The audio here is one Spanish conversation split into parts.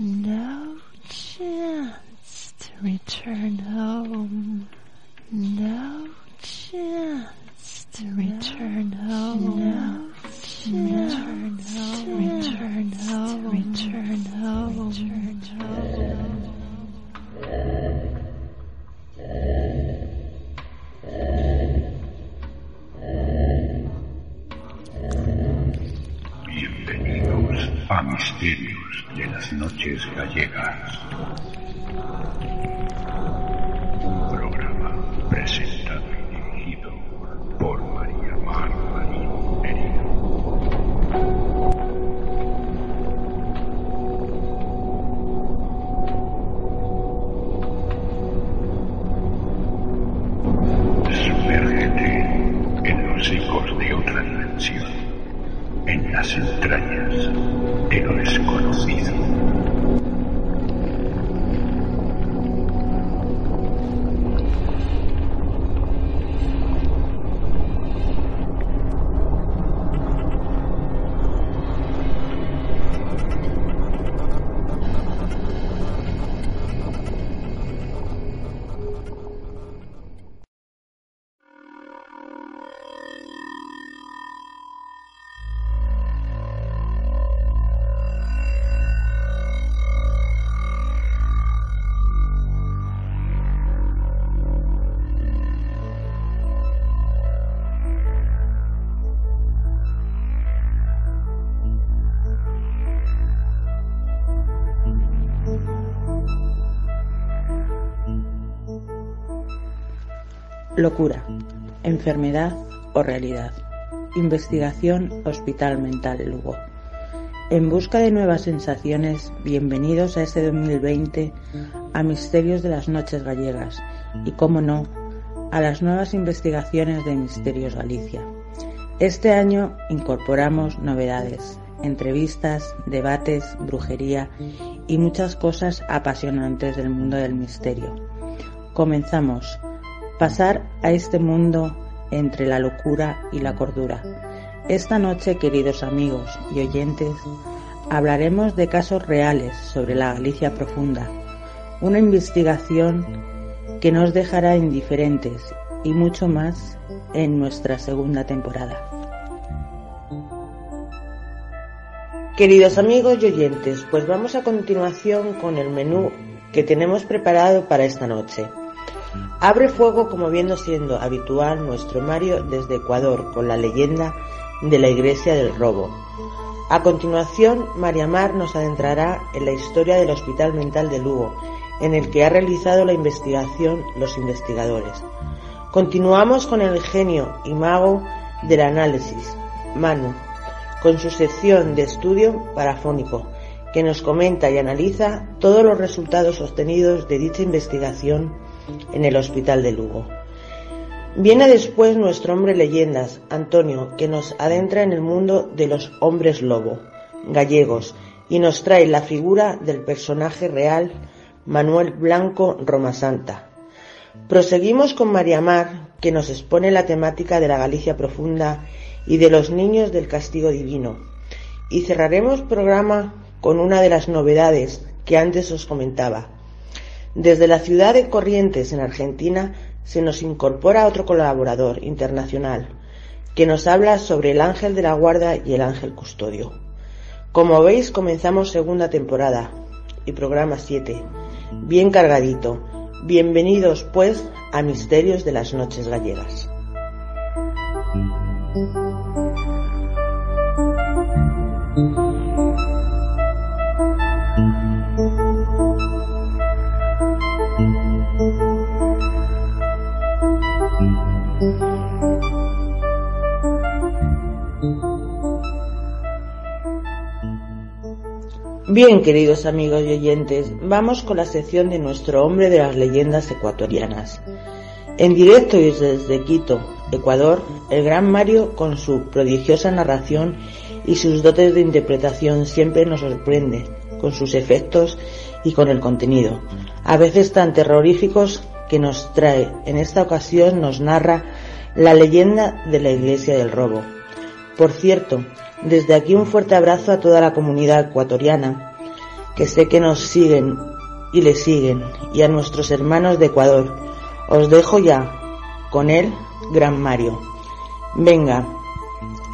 No chance to return home. No chance to return home. Misterios de las Noches Gallegas. Locura, enfermedad o realidad. Investigación Hospital Mental Lugo. En busca de nuevas sensaciones, bienvenidos a este 2020 a Misterios de las Noches Gallegas y, como no, a las nuevas investigaciones de Misterios Galicia. Este año incorporamos novedades, entrevistas, debates, brujería y muchas cosas apasionantes del mundo del misterio. Comenzamos pasar a este mundo entre la locura y la cordura. Esta noche, queridos amigos y oyentes, hablaremos de casos reales sobre la Galicia profunda, una investigación que nos dejará indiferentes y mucho más en nuestra segunda temporada. Queridos amigos y oyentes, pues vamos a continuación con el menú que tenemos preparado para esta noche. Abre fuego como viendo siendo habitual nuestro Mario desde Ecuador con la leyenda de la Iglesia del Robo. A continuación, María Mar nos adentrará en la historia del Hospital Mental de Lugo, en el que ha realizado la investigación los investigadores. Continuamos con el genio y mago del análisis, Manu, con su sección de estudio parafónico, que nos comenta y analiza todos los resultados obtenidos de dicha investigación en el Hospital de Lugo. Viene después nuestro hombre leyendas, Antonio, que nos adentra en el mundo de los hombres lobo, gallegos, y nos trae la figura del personaje real Manuel Blanco Romasanta. Proseguimos con María Mar, que nos expone la temática de la Galicia profunda y de los niños del castigo divino. Y cerraremos programa con una de las novedades que antes os comentaba, desde la ciudad de Corrientes, en Argentina, se nos incorpora otro colaborador internacional que nos habla sobre el ángel de la guarda y el ángel custodio. Como veis, comenzamos segunda temporada y programa 7, bien cargadito. Bienvenidos, pues, a Misterios de las Noches Gallegas. Bien, queridos amigos y oyentes, vamos con la sección de nuestro hombre de las leyendas ecuatorianas. En directo y desde Quito, Ecuador, el gran Mario, con su prodigiosa narración y sus dotes de interpretación, siempre nos sorprende con sus efectos y con el contenido, a veces tan terroríficos que nos trae. En esta ocasión nos narra la leyenda de la Iglesia del Robo. Por cierto, desde aquí un fuerte abrazo a toda la comunidad ecuatoriana que sé que nos siguen y le siguen, y a nuestros hermanos de Ecuador. Os dejo ya con él, Gran Mario. Venga,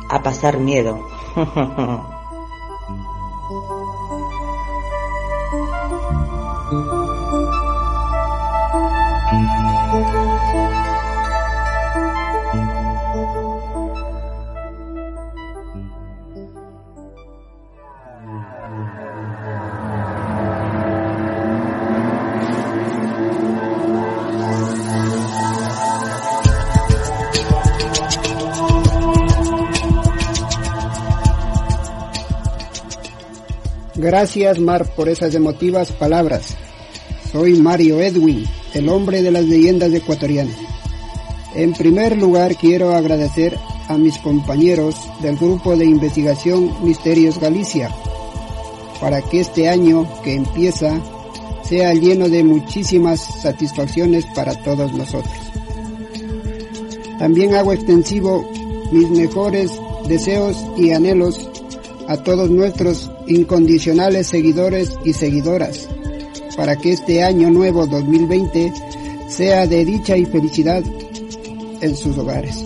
a pasar miedo. Gracias, Mar, por esas emotivas palabras. Soy Mario Edwin, el hombre de las leyendas ecuatorianas. En primer lugar, quiero agradecer a mis compañeros del grupo de investigación Misterios Galicia, para que este año que empieza sea lleno de muchísimas satisfacciones para todos nosotros. También hago extensivo mis mejores deseos y anhelos a todos nuestros incondicionales seguidores y seguidoras, para que este año nuevo 2020 sea de dicha y felicidad en sus hogares.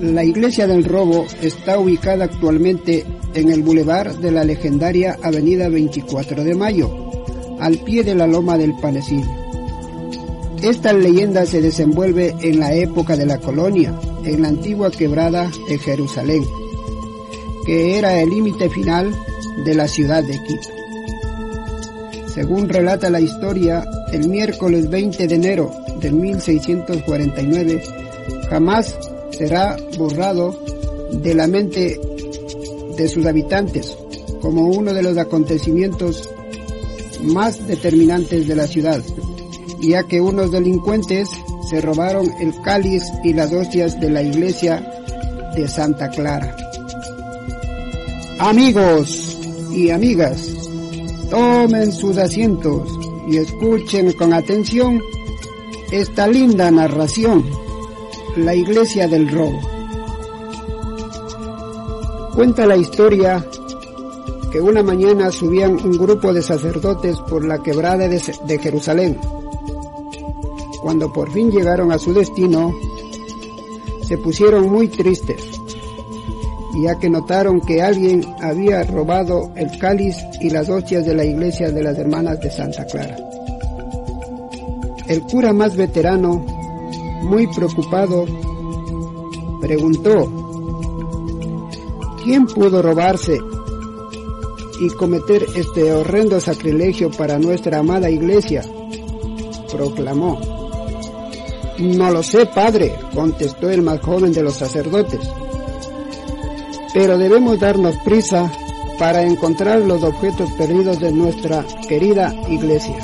La iglesia del robo está ubicada actualmente en el bulevar de la legendaria Avenida 24 de Mayo, al pie de la loma del Panecillo. Esta leyenda se desenvuelve en la época de la colonia, en la antigua quebrada de Jerusalén, que era el límite final de la ciudad de Quito. Según relata la historia, el miércoles 20 de enero de 1649 jamás será borrado de la mente de sus habitantes como uno de los acontecimientos más determinantes de la ciudad, ya que unos delincuentes se robaron el cáliz y las hostias de la iglesia de Santa Clara. Amigos y amigas, tomen sus asientos y escuchen con atención esta linda narración, la iglesia del robo. Cuenta la historia que una mañana subían un grupo de sacerdotes por la quebrada de, Jerusalén. Cuando por fin llegaron a su destino, se pusieron muy tristes ya que notaron que alguien había robado el cáliz y las hostias de la iglesia de las hermanas de Santa Clara. El cura más veterano, muy preocupado, preguntó, ¿quién pudo robarse y cometer este horrendo sacrilegio para nuestra amada iglesia? proclamó. No lo sé, padre, contestó el más joven de los sacerdotes pero debemos darnos prisa para encontrar los objetos perdidos de nuestra querida iglesia.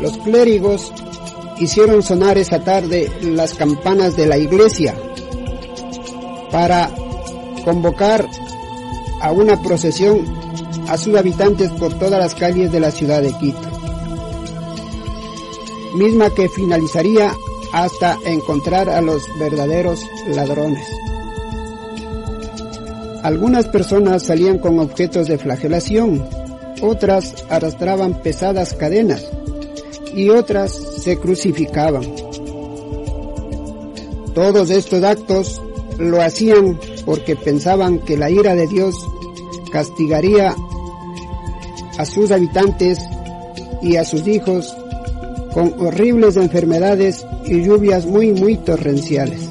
Los clérigos hicieron sonar esa tarde las campanas de la iglesia para convocar a una procesión a sus habitantes por todas las calles de la ciudad de Quito, misma que finalizaría hasta encontrar a los verdaderos ladrones. Algunas personas salían con objetos de flagelación, otras arrastraban pesadas cadenas y otras se crucificaban. Todos estos actos lo hacían porque pensaban que la ira de Dios castigaría a sus habitantes y a sus hijos con horribles enfermedades y lluvias muy muy torrenciales.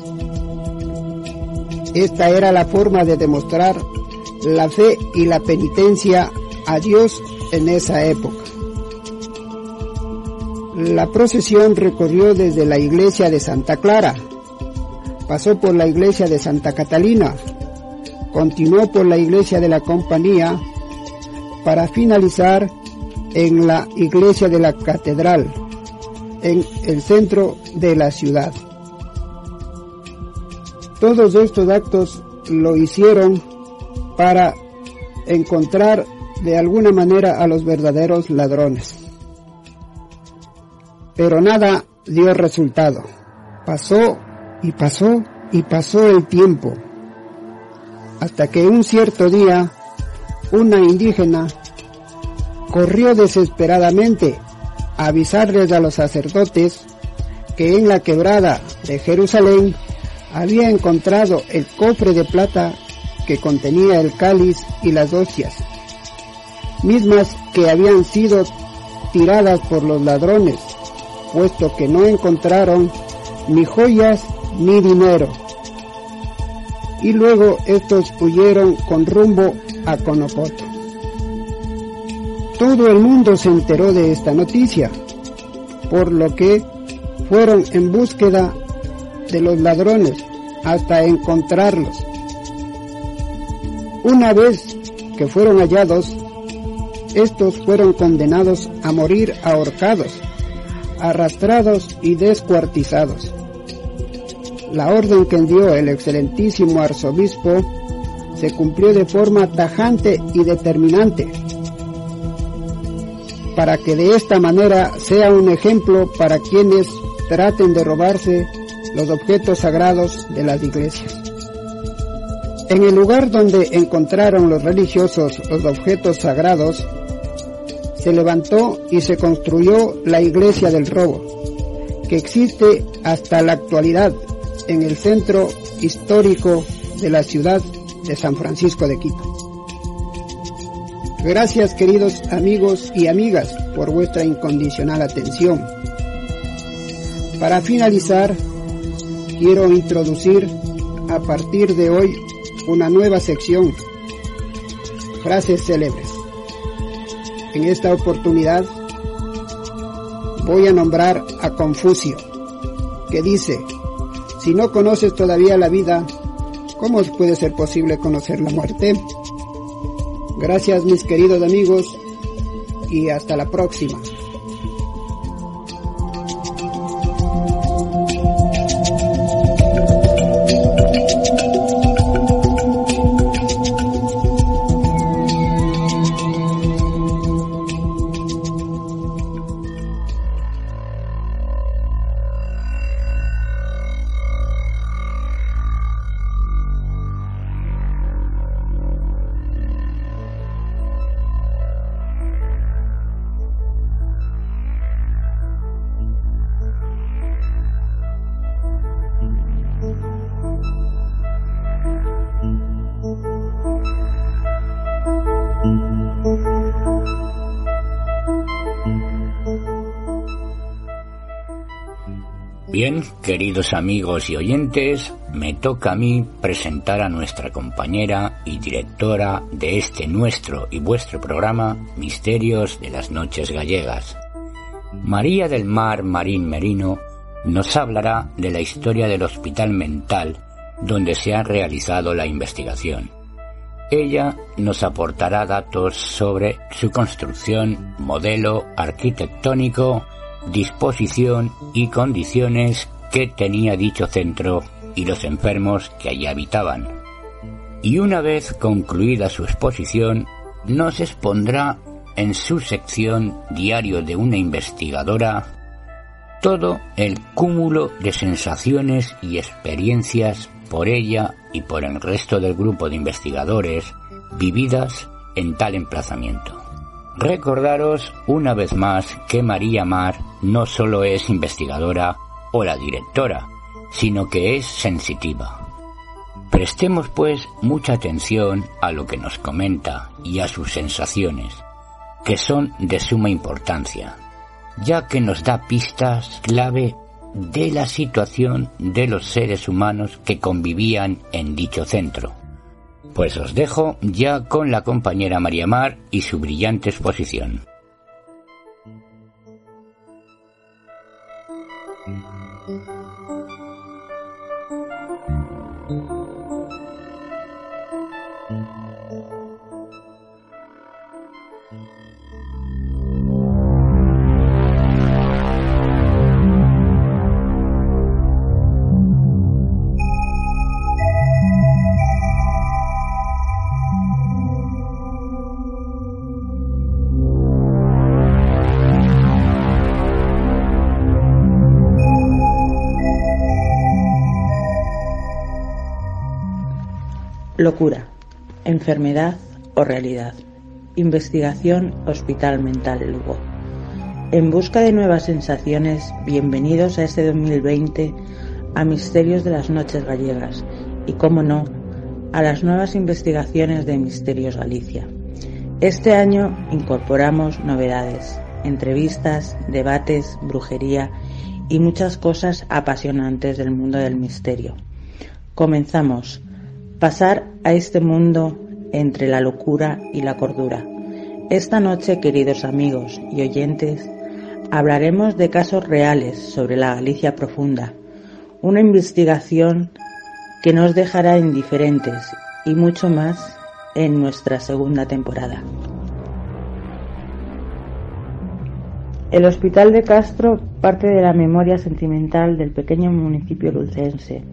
Esta era la forma de demostrar la fe y la penitencia a Dios en esa época. La procesión recorrió desde la iglesia de Santa Clara, pasó por la iglesia de Santa Catalina, continuó por la iglesia de la Compañía para finalizar en la iglesia de la Catedral, en el centro de la ciudad. Todos estos actos lo hicieron para encontrar de alguna manera a los verdaderos ladrones. Pero nada dio resultado. Pasó y pasó y pasó el tiempo. Hasta que un cierto día una indígena, corrió desesperadamente a avisarles a los sacerdotes que en la quebrada de Jerusalén había encontrado el cofre de plata que contenía el cáliz y las hostias, mismas que habían sido tiradas por los ladrones, puesto que no encontraron ni joyas ni dinero. Y luego estos huyeron con rumbo a Conopoto. Todo el mundo se enteró de esta noticia, por lo que fueron en búsqueda de los ladrones hasta encontrarlos. Una vez que fueron hallados, estos fueron condenados a morir ahorcados, arrastrados y descuartizados. La orden que envió el excelentísimo arzobispo se cumplió de forma tajante y determinante, para que de esta manera sea un ejemplo para quienes traten de robarse los objetos sagrados de las iglesias. En el lugar donde encontraron los religiosos los objetos sagrados, se levantó y se construyó la iglesia del robo, que existe hasta la actualidad en el centro histórico de la ciudad de San Francisco de Quito. Gracias queridos amigos y amigas por vuestra incondicional atención. Para finalizar, quiero introducir a partir de hoy una nueva sección, frases célebres. En esta oportunidad voy a nombrar a Confucio, que dice, si no conoces todavía la vida, ¿cómo puede ser posible conocer la muerte? Gracias mis queridos amigos y hasta la próxima. Queridos amigos y oyentes, me toca a mí presentar a nuestra compañera y directora de este nuestro y vuestro programa Misterios de las Noches Gallegas. María del Mar Marín Merino nos hablará de la historia del hospital mental donde se ha realizado la investigación. Ella nos aportará datos sobre su construcción, modelo arquitectónico, disposición y condiciones que tenía dicho centro y los enfermos que allí habitaban. Y una vez concluida su exposición, nos expondrá en su sección Diario de una investigadora todo el cúmulo de sensaciones y experiencias por ella y por el resto del grupo de investigadores vividas en tal emplazamiento. Recordaros una vez más que María Mar no solo es investigadora o la directora, sino que es sensitiva. Prestemos pues mucha atención a lo que nos comenta y a sus sensaciones, que son de suma importancia, ya que nos da pistas clave de la situación de los seres humanos que convivían en dicho centro. Pues os dejo ya con la compañera María Mar y su brillante exposición. Locura, enfermedad o realidad. Investigación Hospital Mental Lugo. En busca de nuevas sensaciones, bienvenidos a este 2020 a Misterios de las Noches Gallegas y, como no, a las nuevas investigaciones de Misterios Galicia. Este año incorporamos novedades, entrevistas, debates, brujería y muchas cosas apasionantes del mundo del misterio. Comenzamos. Pasar a este mundo entre la locura y la cordura. Esta noche, queridos amigos y oyentes, hablaremos de casos reales sobre la Galicia profunda, una investigación que nos dejará indiferentes y mucho más en nuestra segunda temporada. El Hospital de Castro parte de la memoria sentimental del pequeño municipio lucense,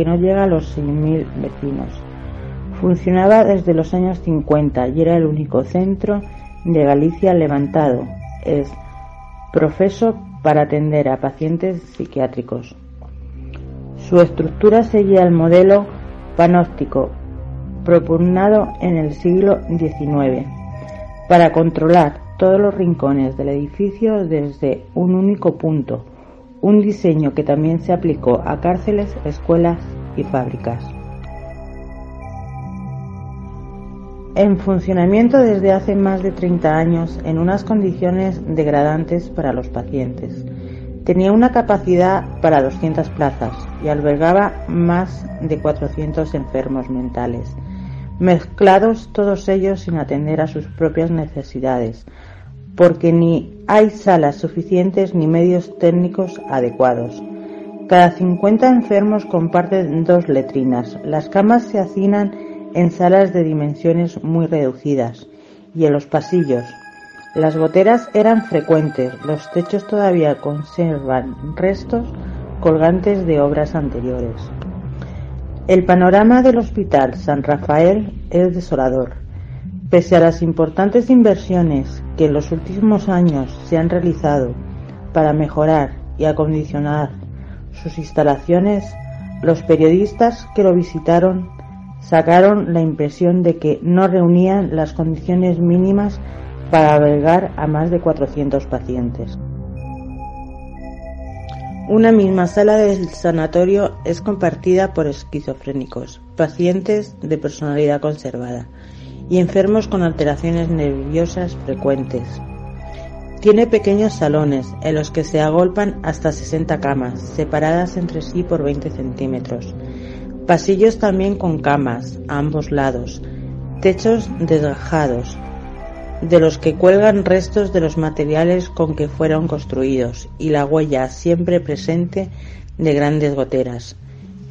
que no llega a los 6.000 vecinos. Funcionaba desde los años 50 y era el único centro de Galicia levantado, es profeso para atender a pacientes psiquiátricos. Su estructura seguía el modelo panóptico propugnado en el siglo XIX para controlar todos los rincones del edificio desde un único punto, un diseño que también se aplicó a cárceles, escuelas y fábricas. En funcionamiento desde hace más de 30 años en unas condiciones degradantes para los pacientes. Tenía una capacidad para 200 plazas y albergaba más de 400 enfermos mentales, mezclados todos ellos sin atender a sus propias necesidades, porque ni hay salas suficientes ni medios técnicos adecuados. Cada 50 enfermos comparten dos letrinas. Las camas se hacinan en salas de dimensiones muy reducidas y en los pasillos. Las goteras eran frecuentes, los techos todavía conservan restos colgantes de obras anteriores. El panorama del Hospital San Rafael es desolador. Pese a las importantes inversiones que en los últimos años se han realizado para mejorar y acondicionar sus instalaciones, los periodistas que lo visitaron sacaron la impresión de que no reunían las condiciones mínimas para albergar a más de 400 pacientes. Una misma sala del sanatorio es compartida por esquizofrénicos, pacientes de personalidad conservada y enfermos con alteraciones nerviosas frecuentes. Tiene pequeños salones en los que se agolpan hasta 60 camas, separadas entre sí por 20 centímetros, Pasillos también con camas a ambos lados, techos desgajados, de los que cuelgan restos de los materiales con que fueron construidos y la huella siempre presente de grandes goteras,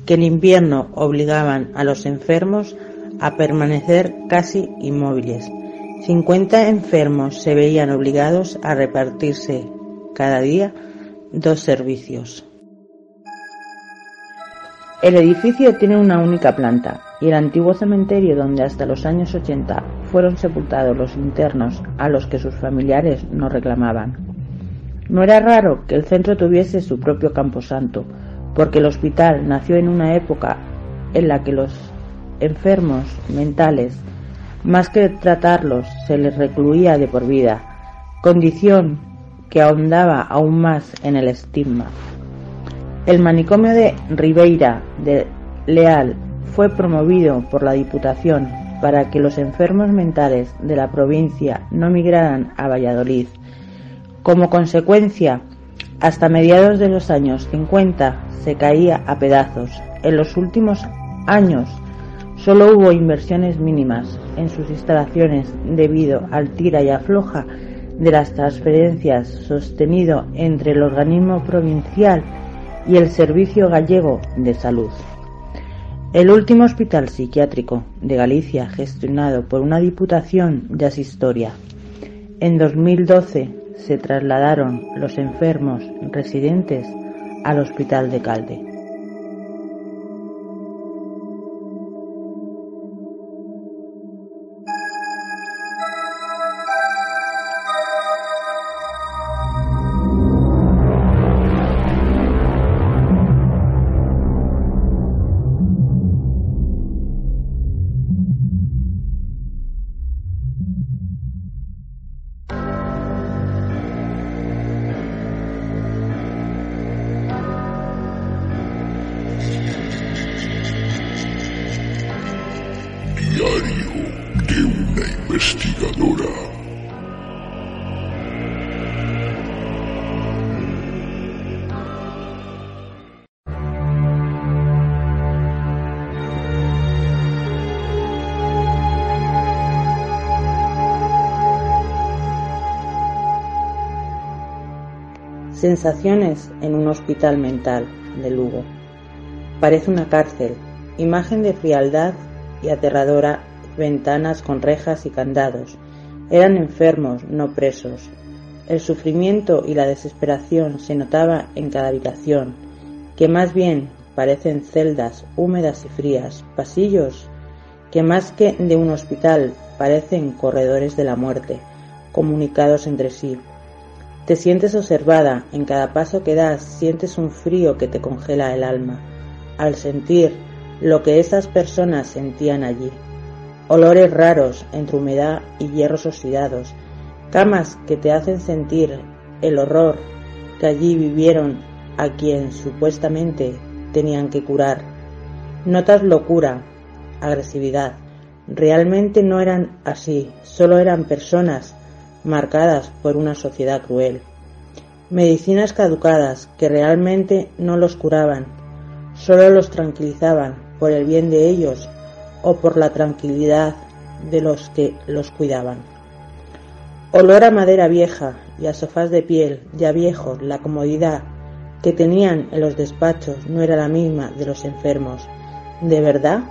que en invierno obligaban a los enfermos a permanecer casi inmóviles. 50 enfermos se veían obligados a repartirse cada día dos servicios. El edificio tiene una única planta y el antiguo cementerio donde hasta los años 80 fueron sepultados los internos a los que sus familiares no reclamaban. No era raro que el centro tuviese su propio camposanto, porque el hospital nació en una época en la que los enfermos mentales, más que tratarlos, se les recluía de por vida, condición que ahondaba aún más en el estigma. El manicomio de Ribeira de Leal fue promovido por la Diputación para que los enfermos mentales de la provincia no migraran a Valladolid. Como consecuencia, hasta mediados de los años 50 se caía a pedazos. En los últimos años solo hubo inversiones mínimas en sus instalaciones debido al tira y afloja de las transferencias sostenido entre el organismo provincial y el Servicio Gallego de Salud. El último hospital psiquiátrico de Galicia gestionado por una diputación ya es historia. En 2012 se trasladaron los enfermos residentes al Hospital de Calde. Sensaciones en un hospital mental de Lugo. Parece una cárcel, imagen de frialdad y aterradora, ventanas con rejas y candados. Eran enfermos, no presos. El sufrimiento y la desesperación se notaba en cada habitación, que más bien parecen celdas húmedas y frías, pasillos que más que de un hospital parecen corredores de la muerte, comunicados entre sí. Te sientes observada, en cada paso que das sientes un frío que te congela el alma, al sentir lo que esas personas sentían allí. Olores raros entre humedad y hierros oxidados, camas que te hacen sentir el horror que allí vivieron a quien supuestamente tenían que curar. Notas locura, agresividad. Realmente no eran así, solo eran personas marcadas por una sociedad cruel. Medicinas caducadas que realmente no los curaban, solo los tranquilizaban por el bien de ellos o por la tranquilidad de los que los cuidaban. Olor a madera vieja y a sofás de piel ya viejos, la comodidad que tenían en los despachos no era la misma de los enfermos. ¿De verdad?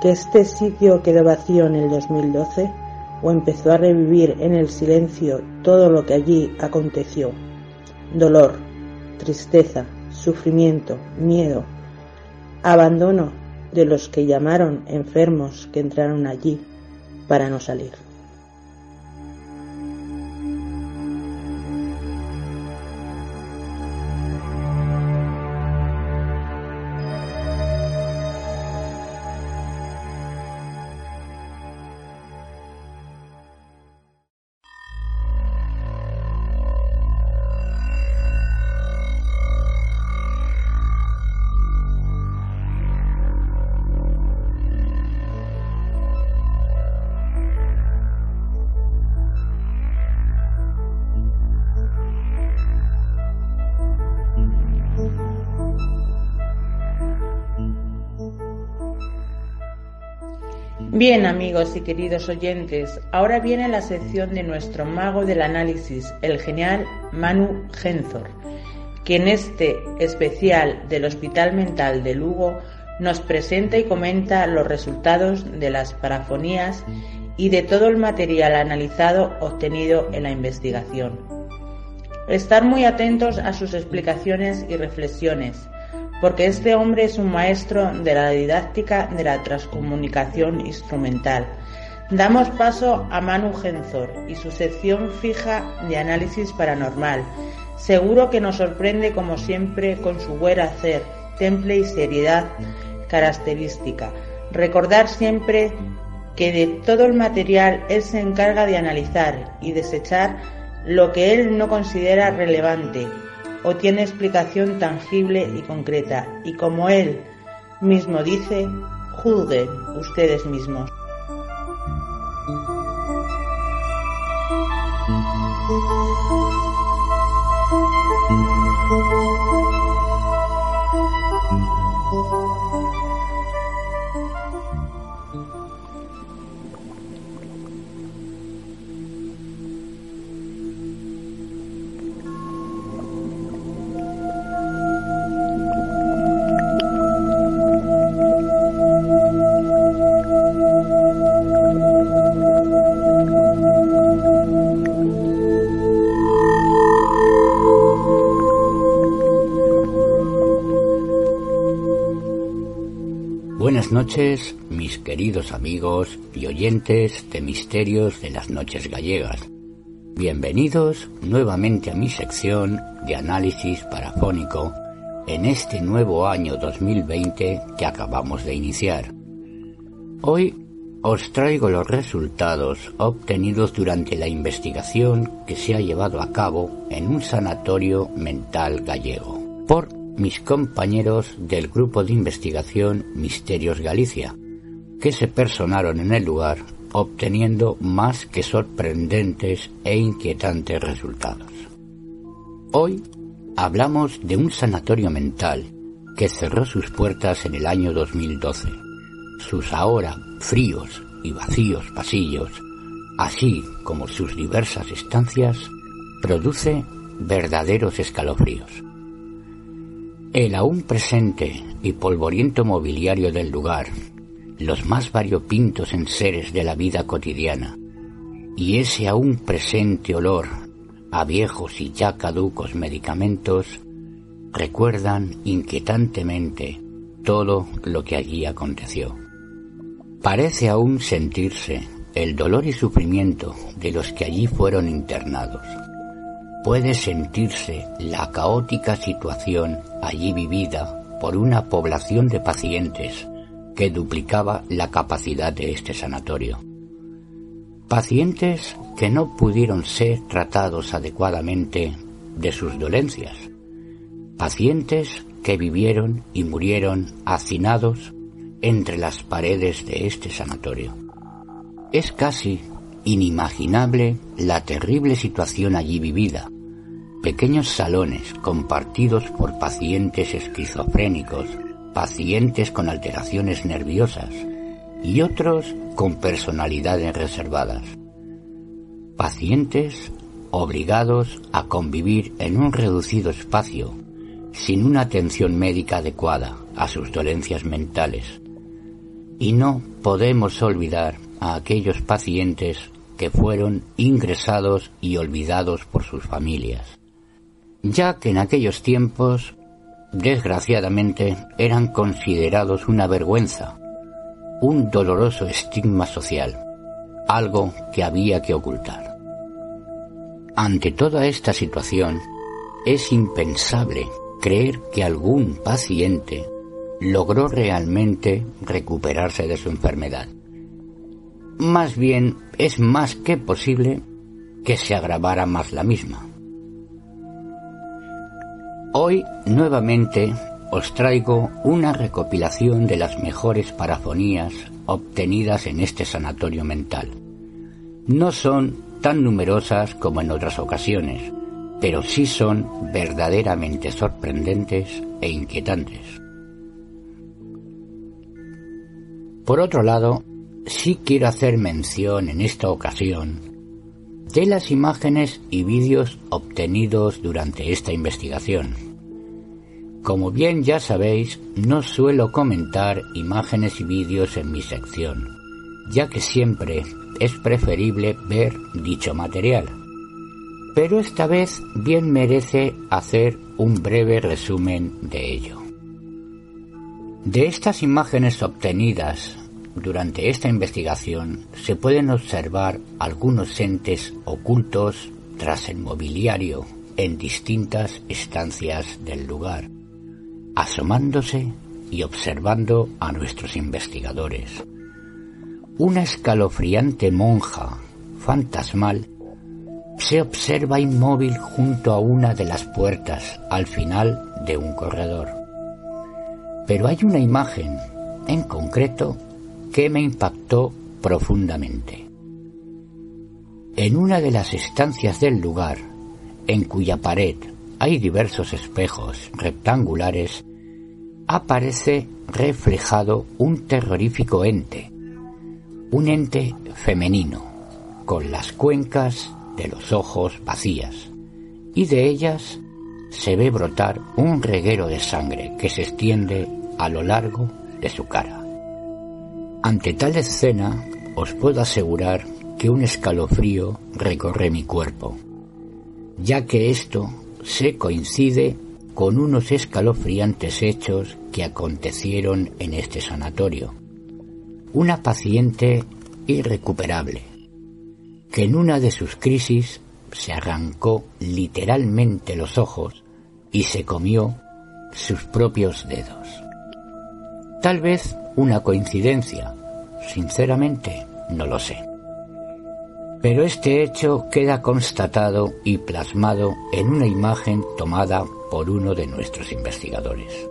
¿Que este sitio quedó vacío en el 2012? O empezó a revivir en el silencio todo lo que allí aconteció. Dolor, tristeza, sufrimiento, miedo, abandono de los que llamaron enfermos que entraron allí para no salir. Bien amigos y queridos oyentes, ahora viene la sección de nuestro mago del análisis, el genial Manu Genzor, que en este especial del Hospital Mental de Lugo nos presenta y comenta los resultados de las parafonías y de todo el material analizado obtenido en la investigación. Estar muy atentos a sus explicaciones y reflexiones, porque este hombre es un maestro de la didáctica de la transcomunicación instrumental. Damos paso a Manu Genzor y su sección fija de análisis paranormal. Seguro que nos sorprende como siempre con su buen hacer, temple y seriedad característica. Recordar siempre que de todo el material él se encarga de analizar y desechar lo que él no considera relevante o tiene explicación tangible y concreta, y como él mismo dice, juzguen ustedes mismos. Noches, mis queridos amigos y oyentes de Misterios de las Noches Gallegas. Bienvenidos nuevamente a mi sección de análisis parafónico en este nuevo año 2020 que acabamos de iniciar. Hoy os traigo los resultados obtenidos durante la investigación que se ha llevado a cabo en un sanatorio mental gallego por mis compañeros del grupo de investigación Misterios Galicia, que se personaron en el lugar obteniendo más que sorprendentes e inquietantes resultados. Hoy hablamos de un sanatorio mental que cerró sus puertas en el año 2012. Sus ahora fríos y vacíos pasillos, así como sus diversas estancias, produce verdaderos escalofríos. El aún presente y polvoriento mobiliario del lugar, los más variopintos enseres de la vida cotidiana, y ese aún presente olor a viejos y ya caducos medicamentos, recuerdan inquietantemente todo lo que allí aconteció. Parece aún sentirse el dolor y sufrimiento de los que allí fueron internados. Puede sentirse la caótica situación allí vivida por una población de pacientes que duplicaba la capacidad de este sanatorio. Pacientes que no pudieron ser tratados adecuadamente de sus dolencias. Pacientes que vivieron y murieron hacinados entre las paredes de este sanatorio. Es casi inimaginable la terrible situación allí vivida. Pequeños salones compartidos por pacientes esquizofrénicos, pacientes con alteraciones nerviosas y otros con personalidades reservadas. Pacientes obligados a convivir en un reducido espacio sin una atención médica adecuada a sus dolencias mentales. Y no podemos olvidar a aquellos pacientes que fueron ingresados y olvidados por sus familias, ya que en aquellos tiempos desgraciadamente, eran considerados una vergüenza, un doloroso estigma social, algo que había que ocultar. Ante toda esta situación, es impensable creer que algún paciente logró realmente recuperarse de su enfermedad. Más bien, es más que posible que se agravara más la misma. Hoy nuevamente os traigo una recopilación de las mejores parafonías obtenidas en este sanatorio mental. No son tan numerosas como en otras ocasiones, pero sí son verdaderamente sorprendentes e inquietantes. Por otro lado, sí quiero hacer mención en esta ocasión de las imágenes y vídeos obtenidos durante esta investigación como bien ya sabéis, no suelo comentar imágenes y vídeos en mi sección, ya que siempre es preferible ver dicho material. Pero esta vez bien merece hacer un breve resumen de ello. De estas imágenes obtenidas durante esta investigación se pueden observar algunos entes ocultos tras el mobiliario en distintas estancias del lugar asomándose y observando a nuestros investigadores. Una escalofriante monja fantasmal se observa inmóvil junto a una de las puertas al final de un corredor. Pero hay una imagen en concreto que me impactó profundamente. En una de las estancias del lugar, en cuya pared hay diversos espejos rectangulares, aparece reflejado un terrorífico ente, un ente femenino, con las cuencas de los ojos vacías, y de ellas se ve brotar un reguero de sangre que se extiende a lo largo de su cara. Ante tal escena os puedo asegurar que un escalofrío recorre mi cuerpo, ya que esto se coincide con unos escalofriantes hechos que acontecieron en este sanatorio. Una paciente irrecuperable, que en una de sus crisis se arrancó literalmente los ojos y se comió sus propios dedos. Tal vez una coincidencia, sinceramente no lo sé. Pero este hecho queda constatado y plasmado en una imagen tomada por uno de nuestros investigadores.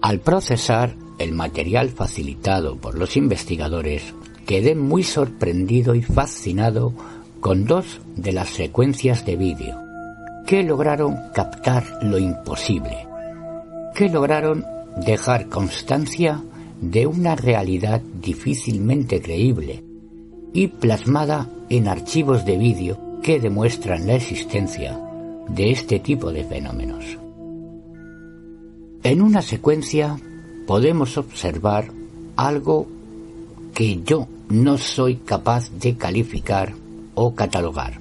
Al procesar el material facilitado por los investigadores, quedé muy sorprendido y fascinado con dos de las secuencias de vídeo que lograron captar lo imposible, que lograron dejar constancia de una realidad difícilmente creíble y plasmada en archivos de vídeo que demuestran la existencia de este tipo de fenómenos. En una secuencia podemos observar algo que yo no soy capaz de calificar o catalogar.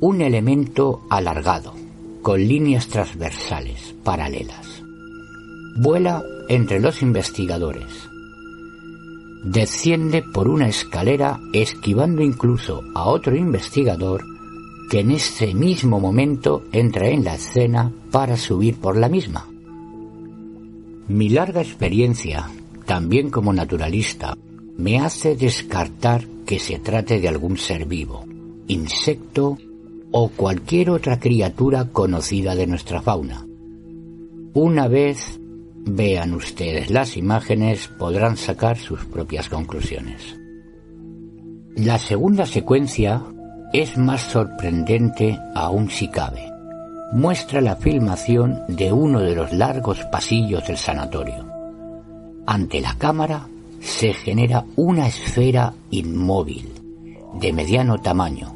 Un elemento alargado, con líneas transversales, paralelas. Vuela entre los investigadores. Desciende por una escalera esquivando incluso a otro investigador que en ese mismo momento entra en la escena para subir por la misma. Mi larga experiencia, también como naturalista, me hace descartar que se trate de algún ser vivo, insecto o cualquier otra criatura conocida de nuestra fauna. Una vez vean ustedes las imágenes podrán sacar sus propias conclusiones. La segunda secuencia es más sorprendente aún si cabe. Muestra la filmación de uno de los largos pasillos del sanatorio. Ante la cámara se genera una esfera inmóvil, de mediano tamaño,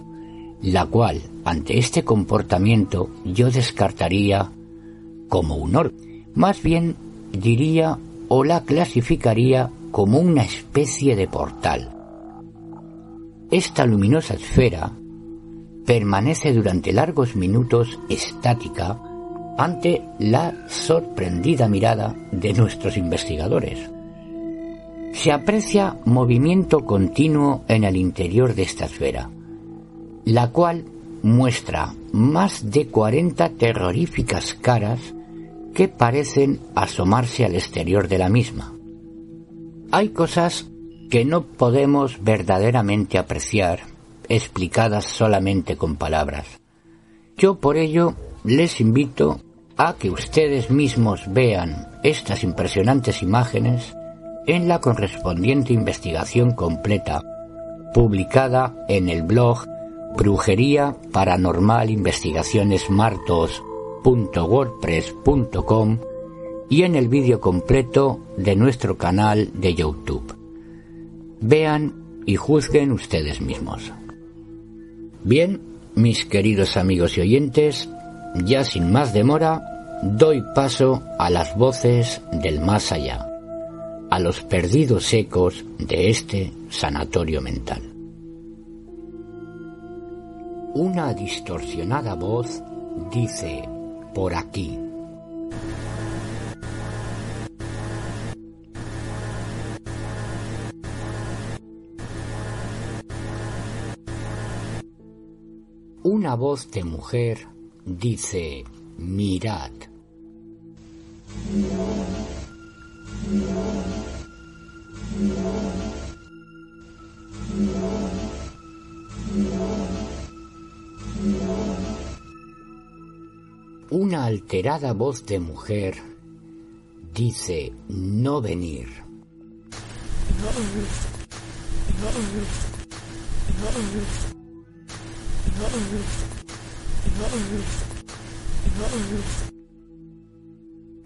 la cual, ante este comportamiento, yo descartaría como un orbe. Más bien diría o la clasificaría como una especie de portal. Esta luminosa esfera permanece durante largos minutos estática ante la sorprendida mirada de nuestros investigadores. Se aprecia movimiento continuo en el interior de esta esfera, la cual muestra más de 40 terroríficas caras que parecen asomarse al exterior de la misma. Hay cosas que no podemos verdaderamente apreciar explicadas solamente con palabras. Yo por ello les invito a que ustedes mismos vean estas impresionantes imágenes en la correspondiente investigación completa, publicada en el blog Brujería Paranormal Investigaciones Martos.wordpress.com y en el vídeo completo de nuestro canal de YouTube. Vean y juzguen ustedes mismos. Bien, mis queridos amigos y oyentes, ya sin más demora, doy paso a las voces del más allá, a los perdidos ecos de este sanatorio mental. Una distorsionada voz dice, por aquí. Una voz de mujer dice, mirad. Una alterada voz de mujer dice, no venir.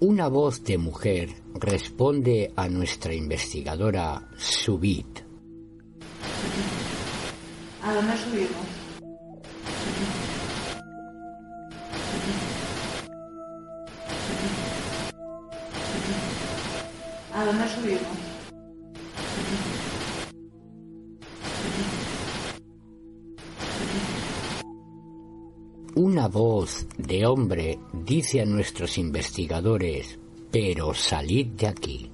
Una voz de mujer responde a nuestra investigadora Subit. ¿A dónde subimos? Una voz de hombre dice a nuestros investigadores, pero salid de aquí.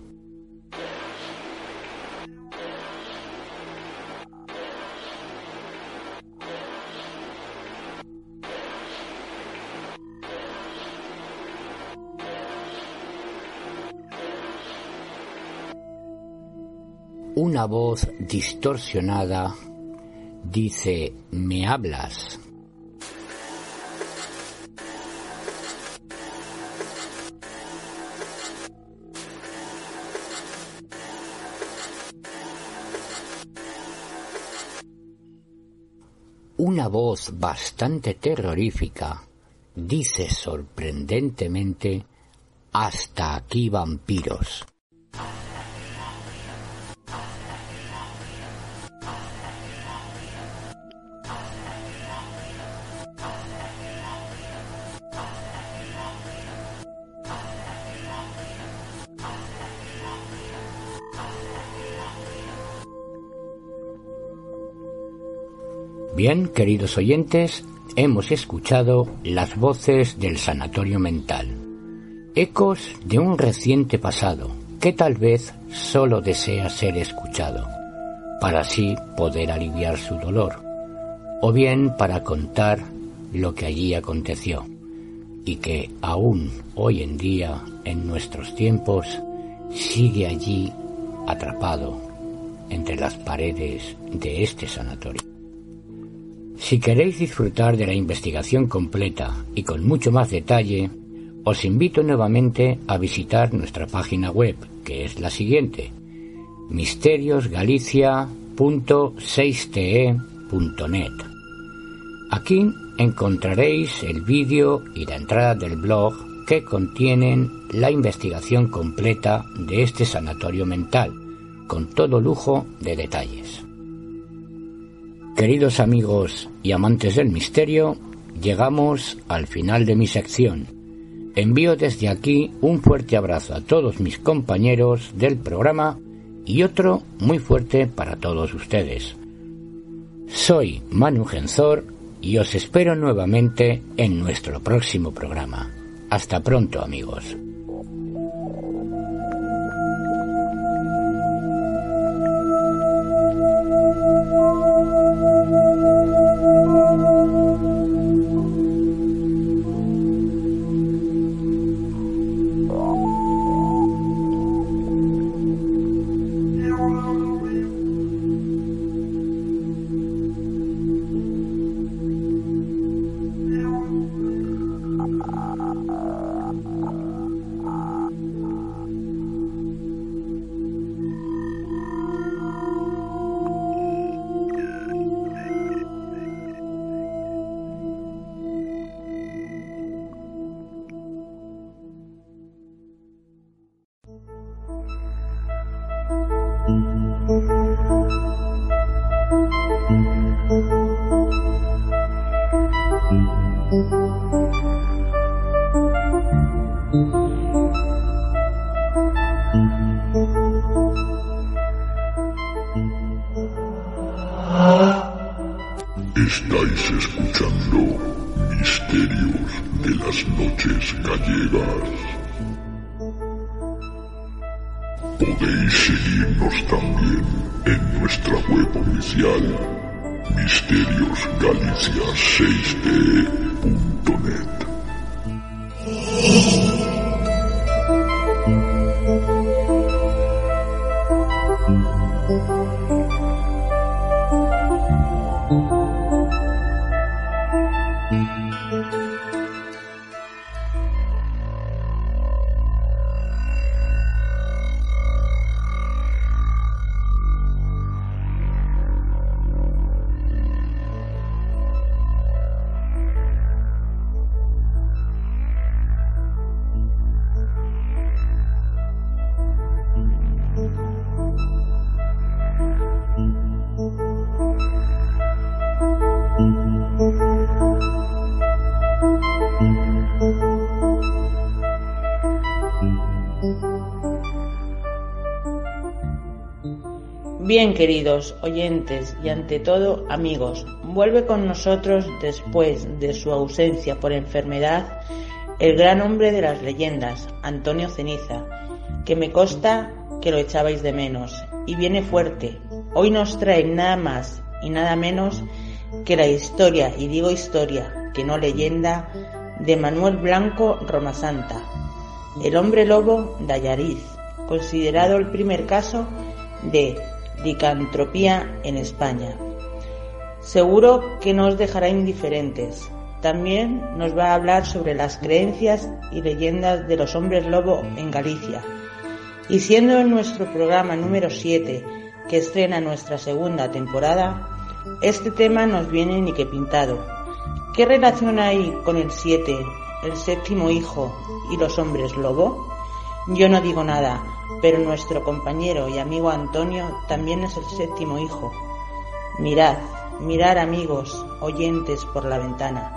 una voz distorsionada dice, ¿me hablas? Una voz bastante terrorífica dice sorprendentemente, hasta aquí vampiros. Bien, queridos oyentes, hemos escuchado las voces del sanatorio mental, ecos de un reciente pasado que tal vez solo desea ser escuchado, para así poder aliviar su dolor, o bien para contar lo que allí aconteció, y que aún hoy en día, en nuestros tiempos, sigue allí atrapado entre las paredes de este sanatorio. Si queréis disfrutar de la investigación completa y con mucho más detalle, os invito nuevamente a visitar nuestra página web, que es la siguiente, misteriosgalicia.6te.net. Aquí encontraréis el vídeo y la entrada del blog que contienen la investigación completa de este sanatorio mental, con todo lujo de detalles. Queridos amigos y amantes del misterio, llegamos al final de mi sección. Envío desde aquí un fuerte abrazo a todos mis compañeros del programa y otro muy fuerte para todos ustedes. Soy Manu Genzor y os espero nuevamente en nuestro próximo programa. Hasta pronto amigos. Bien, queridos oyentes y ante todo amigos, vuelve con nosotros después de su ausencia por enfermedad el gran hombre de las leyendas, Antonio Ceniza, que me consta que lo echabais de menos, y viene fuerte. Hoy nos trae nada más y nada menos que la historia, y digo historia, que no leyenda, de Manuel Blanco Romasanta, el hombre lobo de Ayariz, considerado el primer caso de licantropía en España. Seguro que no os dejará indiferentes. También nos va a hablar sobre las creencias y leyendas de los hombres lobo en Galicia. Y siendo en nuestro programa número 7, que estrena nuestra segunda temporada, Este tema nos viene ni que pintado. ¿Qué relación hay con el siete, el séptimo hijo y los hombres lobo? Yo no digo nada, pero nuestro compañero y amigo Antonio también es el séptimo hijo. Mirad, mirad amigos, oyentes por la ventana.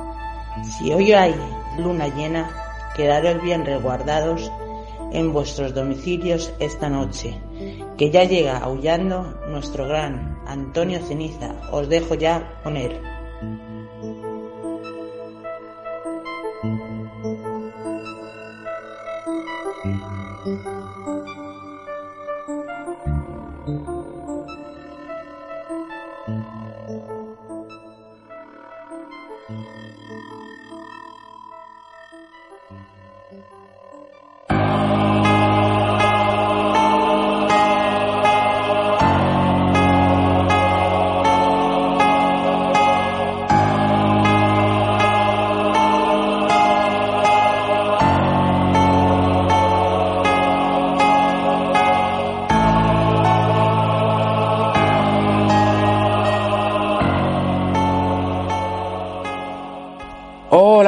Si hoy hay luna llena, quedaros bien resguardados en vuestros domicilios esta noche, que ya llega aullando nuestro gran Antonio Ceniza. Os dejo ya él.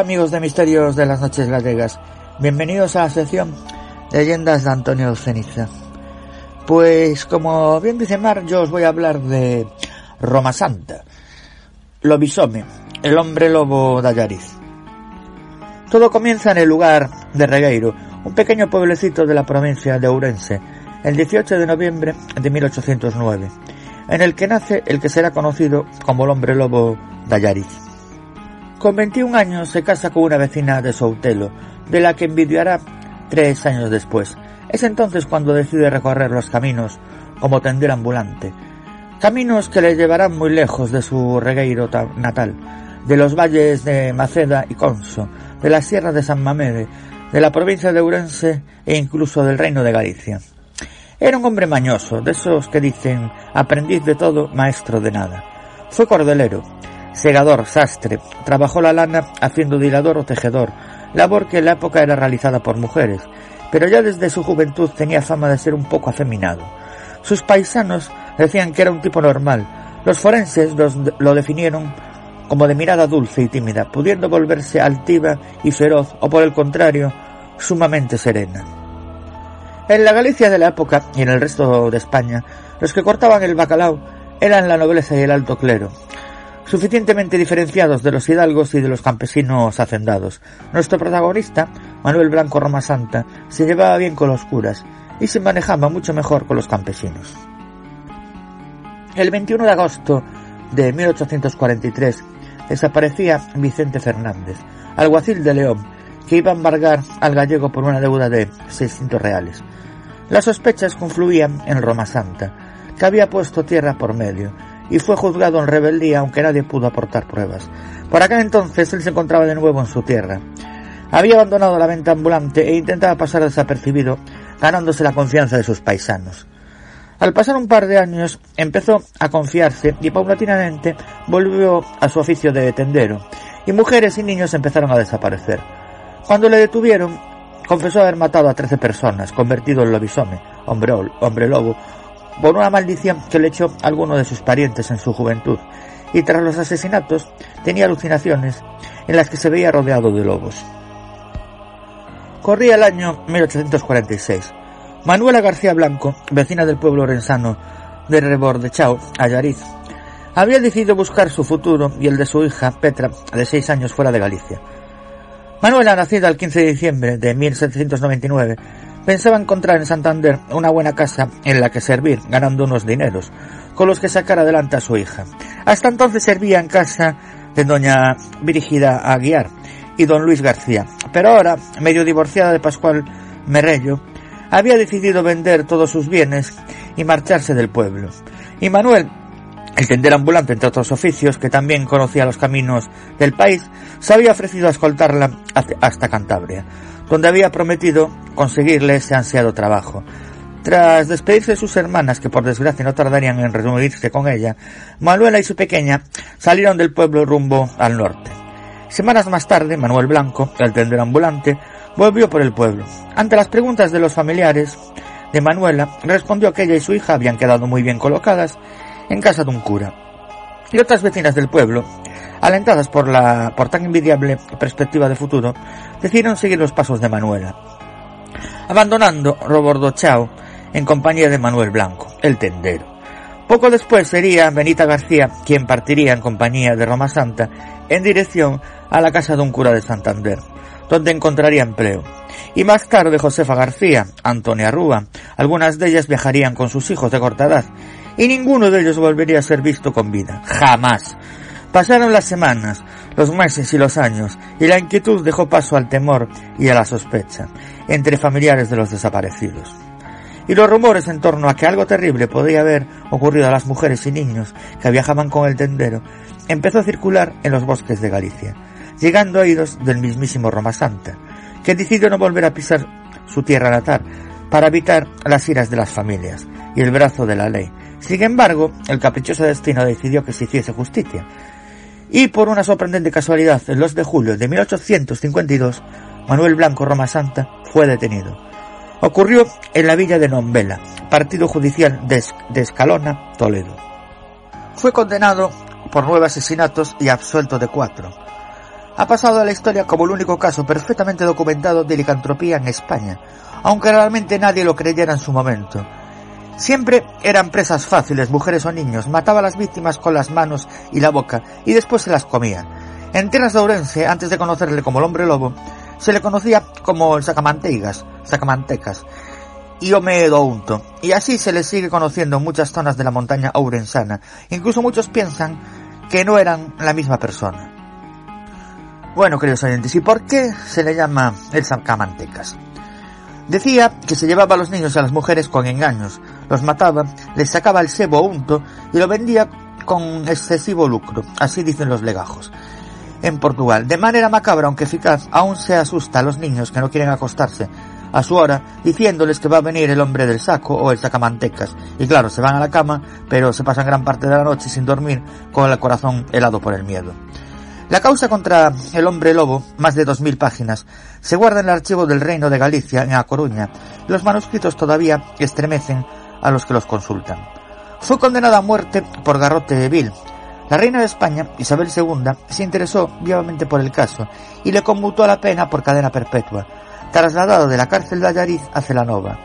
Amigos de Misterios de las Noches Gallegas, bienvenidos a la sección Leyendas de Antonio Ceniza. Pues como bien dice Mar, yo os voy a hablar de Roma Santa, Lobisome, el hombre lobo de Ayariz. Todo comienza en el lugar de Regueiro, un pequeño pueblecito de la provincia de Ourense, el 18 de noviembre de 1809, en el que nace el que será conocido como el hombre lobo de Ayariz. Con 21 años se casa con una vecina de Soutelo, de la que envidiará tres años después. Es entonces cuando decide recorrer los caminos como tender ambulante. Caminos que le llevarán muy lejos de su regueiro natal, de los valles de Maceda y Conso, de la sierra de San Mamede, de la provincia de Ourense e incluso del reino de Galicia. Era un hombre mañoso, de esos que dicen aprendiz de todo, maestro de nada. Fue cordelero, segador, sastre, trabajó la lana haciendo dilador o tejedor, labor que en la época era realizada por mujeres, pero ya desde su juventud tenía fama de ser un poco afeminado. Sus paisanos decían que era un tipo normal, los forenses lo definieron como de mirada dulce y tímida, pudiendo volverse altiva y feroz, o por el contrario, sumamente serena. En la Galicia de la época y en el resto de España, los que cortaban el bacalao eran la nobleza y el alto clero, suficientemente diferenciados de los hidalgos y de los campesinos hacendados. Nuestro protagonista, Manuel Blanco Roma Santa, se llevaba bien con los curas y se manejaba mucho mejor con los campesinos. El 21 de agosto de 1843 desaparecía Vicente Fernández, alguacil de León, que iba a embargar al gallego por una deuda de 600 reales. Las sospechas confluían en Roma Santa, que había puesto tierra por medio, y fue juzgado en rebeldía aunque nadie pudo aportar pruebas. Por aquel entonces él se encontraba de nuevo en su tierra. Había abandonado la venta ambulante e intentaba pasar desapercibido, ganándose la confianza de sus paisanos. Al pasar un par de años empezó a confiarse y paulatinamente volvió a su oficio de tendero, y mujeres y niños empezaron a desaparecer. Cuando le detuvieron, confesó haber matado a trece personas, convertido en lobisome, hombre, hombre lobo, por una maldición que le echó alguno de sus parientes en su juventud, y tras los asesinatos tenía alucinaciones en las que se veía rodeado de lobos. Corría el año 1846. Manuela García Blanco, vecina del pueblo orensano de Rebordechao, Ayariz, había decidido buscar su futuro y el de su hija, Petra, de seis años fuera de Galicia. Manuela, nacida el 15 de diciembre de 1799, Pensaba encontrar en Santander una buena casa en la que servir, ganando unos dineros, con los que sacar adelante a su hija. Hasta entonces servía en casa de doña Virgida Aguiar y don Luis García, pero ahora, medio divorciada de Pascual Merello, había decidido vender todos sus bienes y marcharse del pueblo. Y Manuel, el tender ambulante entre otros oficios, que también conocía los caminos del país, se había ofrecido a escoltarla hasta Cantabria donde había prometido conseguirle ese ansiado trabajo. Tras despedirse de sus hermanas, que por desgracia no tardarían en reunirse con ella, Manuela y su pequeña salieron del pueblo rumbo al norte. Semanas más tarde, Manuel Blanco, el tendero ambulante, volvió por el pueblo. Ante las preguntas de los familiares de Manuela, respondió que ella y su hija habían quedado muy bien colocadas en casa de un cura. y otras vecinas del pueblo, alentadas por la por tan envidiable perspectiva de futuro, decidieron seguir los pasos de Manuela, abandonando Robordochao en compañía de Manuel Blanco, el tendero. Poco después sería Benita García quien partiría en compañía de Roma Santa en dirección a la casa de un cura de Santander, donde encontraría empleo. Y más tarde Josefa García, Antonia Rúa, algunas de ellas viajarían con sus hijos de corta edad, y ninguno de ellos volvería a ser visto con vida. Jamás. Pasaron las semanas, los meses y los años, y la inquietud dejó paso al temor y a la sospecha entre familiares de los desaparecidos. Y los rumores en torno a que algo terrible podría haber ocurrido a las mujeres y niños que viajaban con el tendero empezó a circular en los bosques de Galicia, llegando a oídos del mismísimo Roma Santa, que decidió no volver a pisar su tierra natal para evitar las iras de las familias y el brazo de la ley. Sin embargo, el caprichoso destino decidió que se hiciese justicia, y por una sorprendente casualidad, el 2 de julio de 1852, Manuel Blanco Roma Santa fue detenido. Ocurrió en la villa de Nombela, partido judicial de, Escalona, Toledo. Fue condenado por nueve asesinatos y absuelto de cuatro. Ha pasado a la historia como el único caso perfectamente documentado de licantropía en España, aunque realmente nadie lo creyera en su momento. Siempre eran presas fáciles, mujeres o niños, mataba a las víctimas con las manos y la boca y después se las comía. En tierras de Ourense, antes de conocerle como el hombre lobo, se le conocía como el sacamanteigas, sacamantecas, y Unto, y así se le sigue conociendo en muchas zonas de la montaña ourensana. Incluso muchos piensan que no eran la misma persona. Bueno, queridos oyentes, ¿y por qué se le llama el sacamantecas? Decía que se llevaba a los niños y a las mujeres con engaños, los mataba, les sacaba el sebo unto y lo vendía con excesivo lucro, así dicen los legajos. En Portugal, de manera macabra aunque eficaz, aún se asusta a los niños que no quieren acostarse a su hora, diciéndoles que va a venir el hombre del saco o el sacamantecas. Y claro, se van a la cama, pero se pasan gran parte de la noche sin dormir con el corazón helado por el miedo. La causa contra el hombre lobo, más de dos mil páginas, se guarda en el archivo del Reino de Galicia, en A Coruña, los manuscritos todavía estremecen a los que los consultan. Fue condenada a muerte por garrote vil. La reina de España, Isabel II, se interesó vivamente por el caso y le conmutó la pena por cadena perpetua, trasladado de la cárcel de Allariz a Celanova.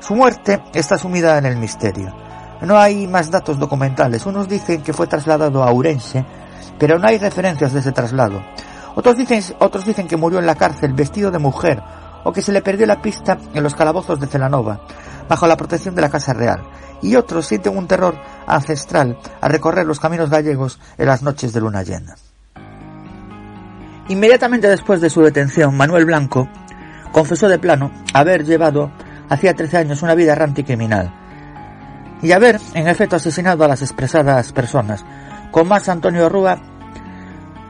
Su muerte está sumida en el misterio. No hay más datos documentales. Unos dicen que fue trasladado a Urense, pero no hay referencias de ese traslado. Otros dicen, otros dicen que murió en la cárcel vestido de mujer o que se le perdió la pista en los calabozos de Celanova, bajo la protección de la Casa Real. Y otros sienten un terror ancestral al recorrer los caminos gallegos en las noches de luna llena. Inmediatamente después de su detención, Manuel Blanco confesó de plano haber llevado hacía 13 años una vida errante y criminal, y haber, en efecto, asesinado a las expresadas personas, con más Antonio Rúa,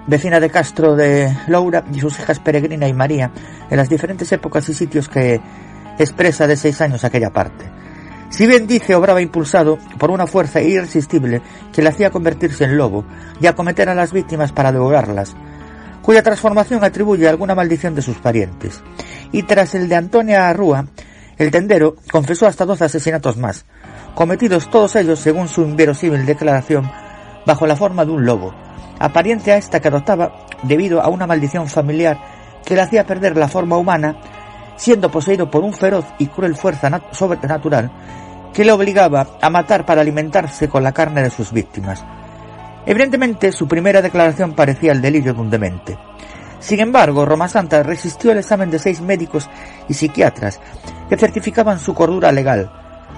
vecina de Castro de Loura, y sus hijas Peregrina y María, en las diferentes épocas y sitios que expresa de seis años aquella parte. Si bien dice obraba impulsado por una fuerza irresistible que le hacía convertirse en lobo y acometer a las víctimas para devorarlas, cuya transformación atribuye alguna maldición de sus parientes. Y tras el de Antonia Arrúa, el tendero confesó hasta doce asesinatos más, cometidos todos ellos, según su inverosímil declaración, bajo la forma de un lobo, apariencia esta que adoptaba debido a una maldición familiar que le hacía perder la forma humana, siendo poseído por un feroz y cruel fuerza sobrenatural que le obligaba a matar para alimentarse con la carne de sus víctimas, Evidentemente, su primera declaración parecía el delirio de un demente. Sin embargo, Roma Santa resistió el examen de seis médicos y psiquiatras que certificaban su cordura legal.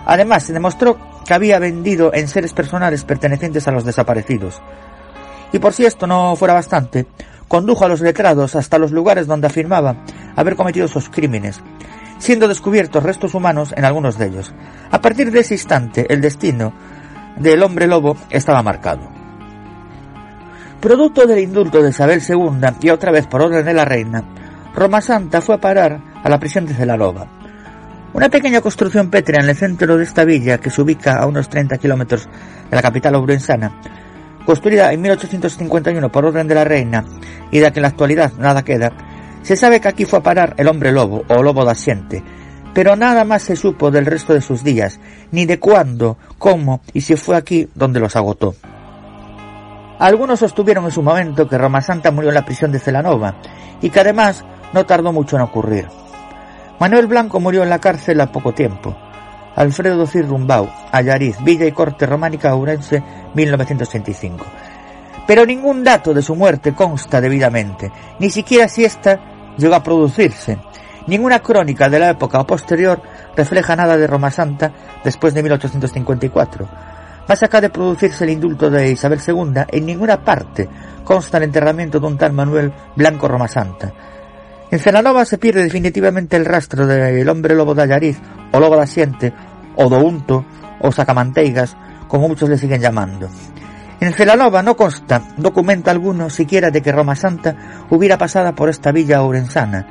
Además, se demostró que había vendido en seres personales pertenecientes a los desaparecidos. Y por si esto no fuera bastante, condujo a los letrados hasta los lugares donde afirmaba haber cometido sus crímenes, siendo descubiertos restos humanos en algunos de ellos. A partir de ese instante, el destino del hombre lobo estaba marcado. Producto del indulto de Isabel II y otra vez por orden de la reina, Roma Santa fue a parar a la prisión de Celalova. Una pequeña construcción pétrea en el centro de esta villa, que se ubica a unos 30 kilómetros de la capital ourensana, construida en 1851 por orden de la reina y de que en la actualidad nada queda, se sabe que aquí fue a parar el hombre lobo o lobo de asiente, pero nada más se supo del resto de sus días, ni de cuándo, cómo y si fue aquí donde los agotó. Algunos sostuvieron en su momento que Roma Santa murió en la prisión de Celanova y que además no tardó mucho en ocurrir. Manuel Blanco murió en la cárcel a poco tiempo. Alfredo Cirrumbau, Ayariz, Villa y Corte Románica Ourense, 1935. Pero ningún dato de su muerte consta debidamente, ni siquiera si ésta llegó a producirse. Ninguna crónica de la época o posterior refleja nada de Roma Santa después de 1854. Más acá de producirse el indulto de Isabel II, en ninguna parte consta el enterramiento de un tal Manuel Blanco Roma Santa. En Celanova se pierde definitivamente el rastro del hombre lobo de Ayariz, o lobo de Asiente, o Dounto, o Sacamanteigas, como muchos le siguen llamando. En Celanova no consta documento alguno siquiera de que Roma Santa hubiera pasado por esta villa orensana,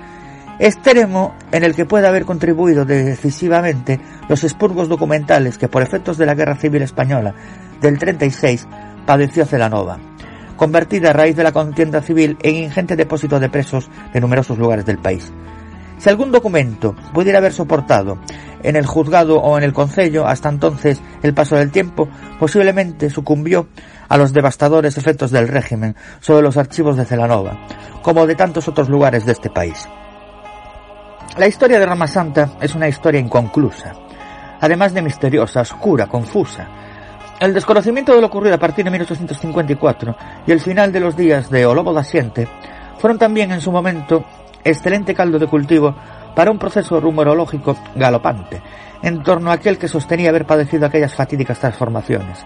extremo en el que puede haber contribuido decisivamente los expurgos documentales que por efectos de la Guerra Civil Española del 36 padeció Celanova convertida a raíz de la contienda civil en ingente depósito de presos de numerosos lugares del país. Si algún documento pudiera haber soportado en el juzgado o en el concello hasta entonces el paso del tiempo, posiblemente sucumbió a los devastadores efectos del régimen sobre los archivos de Celanova, como de tantos otros lugares de este país. La historia de Rama Santa es una historia inconclusa, además de misteriosa, oscura, confusa, el desconocimiento de lo ocurrido a partir de 1854 y el final de los días de Olobo da Siente fueron también en su momento excelente caldo de cultivo para un proceso rumorológico galopante en torno a aquel que sostenía haber padecido aquellas fatídicas transformaciones.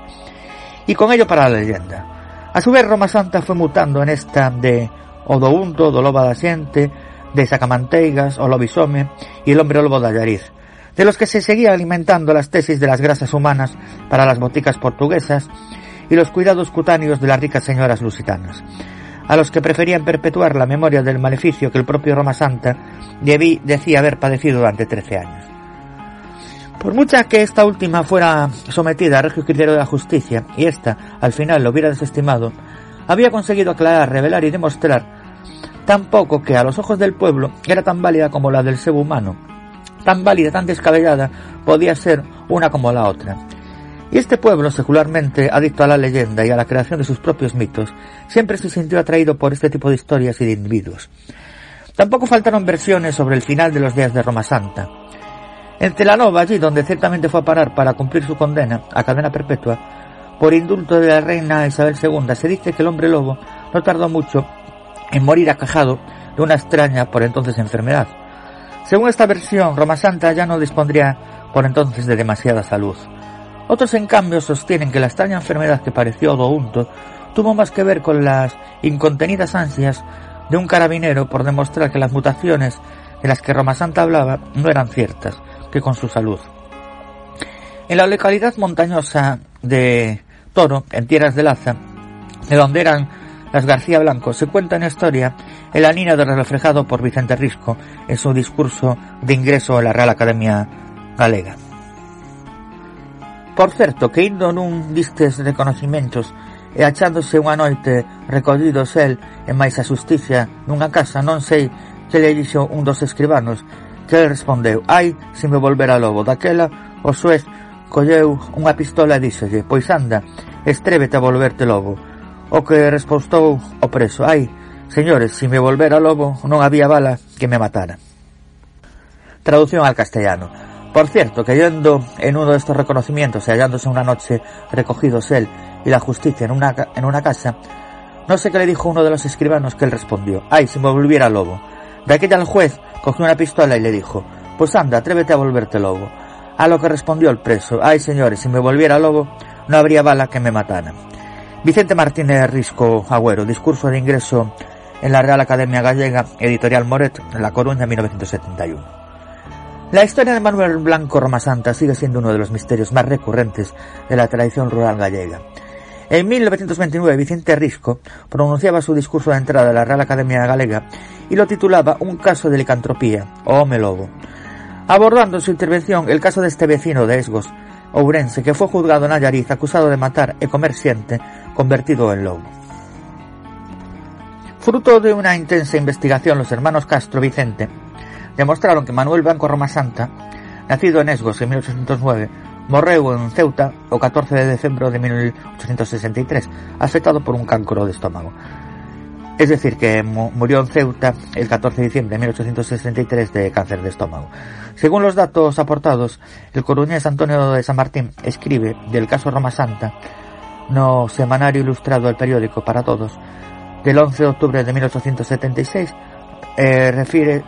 Y con ello para la leyenda. A su vez Roma Santa fue mutando en esta de Odounto, Doloba da Siente, de Sacamanteigas, Olobisome y el hombre lobo de Ayariz, de los que se seguía alimentando las tesis de las grasas humanas para las boticas portuguesas y los cuidados cutáneos de las ricas señoras lusitanas, a los que preferían perpetuar la memoria del maleficio que el propio Roma Santa decía haber padecido durante trece años. Por mucha que esta última fuera sometida a regio criterio de la justicia y ésta al final lo hubiera desestimado, había conseguido aclarar, revelar y demostrar tan poco que a los ojos del pueblo era tan válida como la del ser humano, tan válida, tan descabellada, podía ser una como la otra. Y este pueblo, secularmente adicto a la leyenda y a la creación de sus propios mitos, siempre se sintió atraído por este tipo de historias y de individuos. Tampoco faltaron versiones sobre el final de los días de Roma Santa. En Telanova, allí donde ciertamente fue a parar para cumplir su condena a cadena perpetua, por indulto de la reina Isabel II, se dice que el hombre lobo no tardó mucho en morir acajado de una extraña por entonces enfermedad, según esta versión, Roma Santa ya no dispondría por entonces de demasiada salud. Otros, en cambio, sostienen que la extraña enfermedad que pareció Dounto tuvo más que ver con las incontenidas ansias de un carabinero por demostrar que las mutaciones de las que Roma Santa hablaba no eran ciertas, que con su salud. En la localidad montañosa de Toro, en Tierras de Laza, de donde eran las García Blanco, se cuenta en historia el anino de reflejado por Vicente Risco en su discurso de ingreso a la Real Academia Galega. Por certo, que indo nun distes de conocimentos e achándose unha noite recollidos el e máis a justicia nunha casa non sei que le dixo un dos escribanos que el respondeu ai, se me volvera lobo daquela o suez colleu unha pistola e díxolle pois anda, estrévete a volverte lobo o que respostou o preso ai, Señores, si me volvera lobo, non había bala que me matara. Traducción al castellano. Por cierto, cayendo en uno de estos reconocimientos y hallándose una noche recogidos él y la justicia en una, en una casa, no sé qué le dijo uno de los escribanos que él respondió, ay, si me volviera lobo. De aquella el juez cogió una pistola y le dijo, pues anda, atrévete a volverte lobo. A lo que respondió el preso, ay señores, si me volviera lobo, no habría bala que me matara. Vicente Martínez Risco Agüero, discurso de ingreso en la Real Academia Gallega, editorial Moret, La Coruña, 1971. La historia de Manuel Blanco Roma Santa sigue siendo uno de los misterios más recurrentes de la tradición rural gallega. En 1929, Vicente Risco pronunciaba su discurso de entrada a la Real Academia Galega y lo titulaba Un caso de licantropía, o home lobo, abordando en su intervención el caso de este vecino de Esgos, Ourense, que fue juzgado en Ayariz acusado de matar e comer siente, convertido en lobo. Fruto de una intensa investigación, los hermanos Castro Vicente demostraron que Manuel Blanco Roma Santa, nacido en Esgos en 1809, morreu en Ceuta o 14 de decembro de 1863, afectado por un cancro de estómago. Es decir, que murió en Ceuta el 14 de diciembre de 1863 de cáncer de estómago. Según los datos aportados, el coruñés Antonio de San Martín escribe del caso Roma Santa no semanario ilustrado El periódico para todos del 11 de octubre de 1876 eh, refírese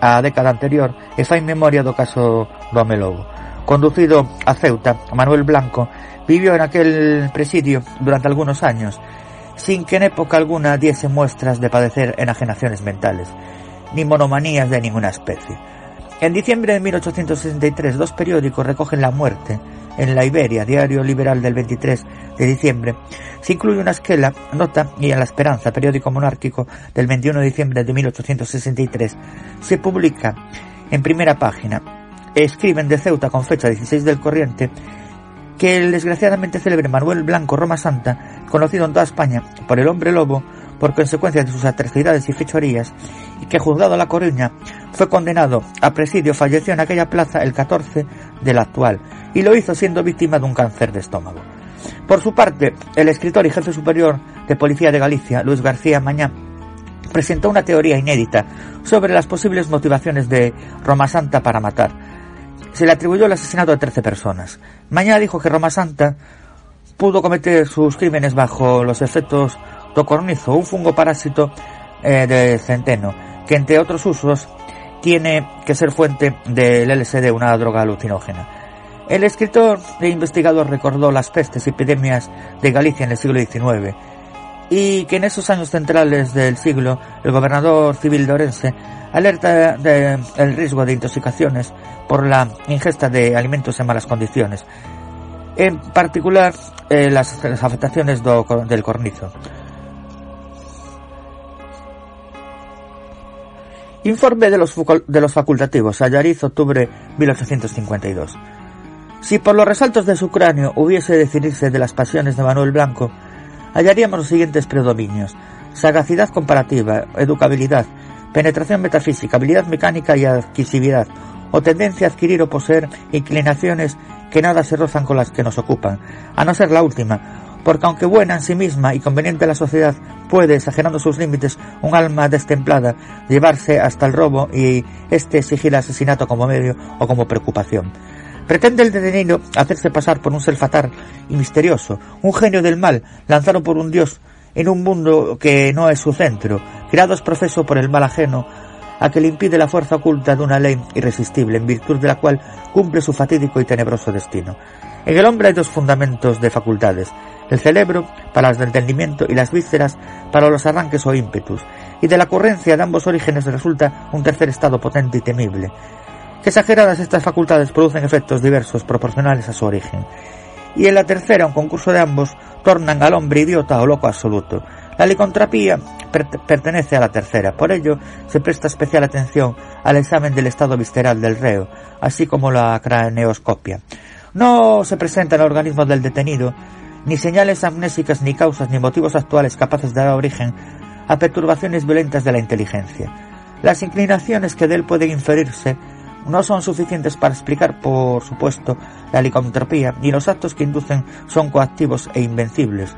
a década anterior e fai memoria do caso do Amelobo. Conducido a Ceuta, Manuel Blanco vivió en aquel presidio durante algunos años sin que en época alguna diese muestras de padecer enajenaciones mentales, ni monomanías de ninguna especie. En diciembre de 1863, dos periódicos recogen la muerte en la Iberia, diario liberal del 23 de diciembre. Se incluye una esquela, nota y en La Esperanza, periódico monárquico del 21 de diciembre de 1863, se publica en primera página. Escriben de Ceuta con fecha 16 del corriente que el desgraciadamente célebre Manuel Blanco Roma Santa, conocido en toda España por el hombre lobo, por consecuencia de sus atrocidades y fechorías, y que juzgado La Coruña fue condenado a presidio, falleció en aquella plaza el 14 del actual, y lo hizo siendo víctima de un cáncer de estómago. Por su parte, el escritor y jefe superior de Policía de Galicia, Luis García Mañá, presentó una teoría inédita sobre las posibles motivaciones de Roma Santa para matar, se le atribuyó el asesinato de 13 personas. Mañana dijo que Roma Santa pudo cometer sus crímenes bajo los efectos tocornizo, un fungo parásito eh, de centeno, que entre otros usos tiene que ser fuente del LSD, una droga alucinógena. El escritor e investigador recordó las pestes y epidemias de Galicia en el siglo XIX y que en esos años centrales del siglo el gobernador civil de Orense alerta del riesgo de intoxicaciones por la ingesta de alimentos en malas condiciones, en particular eh, las, afectaciones del cornizo. Informe de los, de facultativos, Ayariz, octubre 1852. Si por los resaltos de su cráneo hubiese definirse de las pasiones de Manuel Blanco, hallaríamos los siguientes predominios. Sagacidad comparativa, educabilidad, penetración metafísica, habilidad mecánica y adquisividad, o tendencia a adquirir o poseer inclinaciones que nada se rozan con las que nos ocupan, a no ser la última, porque aunque buena en sí misma y conveniente a la sociedad, puede, exagerando sus límites, un alma destemplada llevarse hasta el robo y este exigir el asesinato como medio o como preocupación. Pretende el detenido hacerse pasar por un ser fatal y misterioso, un genio del mal, lanzado por un dios en un mundo que no es su centro, creados profeso por el mal ajeno, a que le impide la fuerza oculta de una ley irresistible, en virtud de la cual cumple su fatídico y tenebroso destino. En el hombre hay dos fundamentos de facultades, el cerebro para el entendimiento y las vísceras para los arranques o ímpetus, y de la ocurrencia de ambos orígenes resulta un tercer estado potente y temible. Que exageradas estas facultades producen efectos diversos proporcionales a su origen. Y en la tercera, un concurso de ambos, tornan al hombre idiota o loco absoluto, la licontropía pertenece a la tercera, por ello se presta especial atención al examen del estado visceral del reo, así como la craneoscopia. No se presenta en el organismo del detenido ni señales amnésicas ni causas ni motivos actuales capaces de dar origen a perturbaciones violentas de la inteligencia. Las inclinaciones que de él pueden inferirse no son suficientes para explicar, por supuesto, la licantropía, y los actos que inducen son coactivos e invencibles,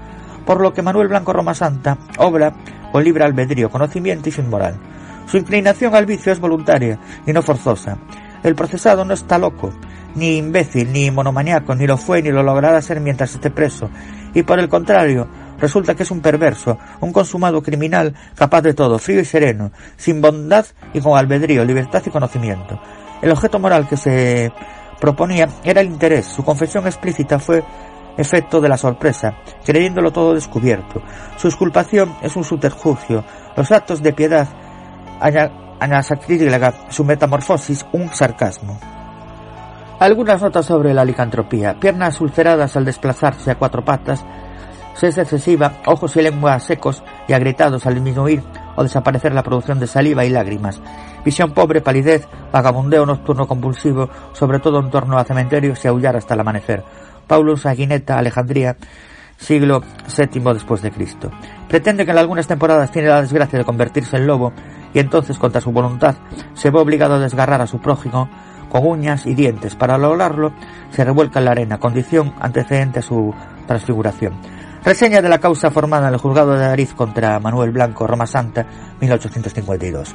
por lo que Manuel Blanco Roma Santa obra con libre albedrío, conocimiento y sin moral. Su inclinación al vicio es voluntaria y no forzosa. El procesado no está loco, ni imbécil, ni monomaniaco, ni lo fue ni lo logrará ser mientras esté preso, y por el contrario, resulta que es un perverso, un consumado criminal capaz de todo, frío y sereno, sin bondad y con albedrío, libertad y conocimiento. El objeto moral que se proponía era el interés. Su confesión explícita fue efecto de la sorpresa, creyéndolo todo descubierto. Su exculpación es un subterfugio, los actos de piedad, sacrílega, su metamorfosis, un sarcasmo. Algunas notas sobre la licantropía. Piernas ulceradas al desplazarse a cuatro patas, sed excesiva, ojos y lengua secos y agrietados al disminuir o desaparecer la producción de saliva y lágrimas. Visión pobre, palidez, vagabundeo nocturno compulsivo, sobre todo en torno a cementerios y aullar hasta el amanecer. Paulus Aguineta, Alejandría, siglo VII después de Cristo. Pretende que en algunas temporadas tiene la desgracia de convertirse en lobo y entonces contra su voluntad se ve obligado a desgarrar a su prójimo con uñas y dientes. Para lograrlo, se revuelca en la arena, condición antecedente a su transfiguración. Reseña de la causa formada en el juzgado de Ariz contra Manuel Blanco, Roma Santa, 1852.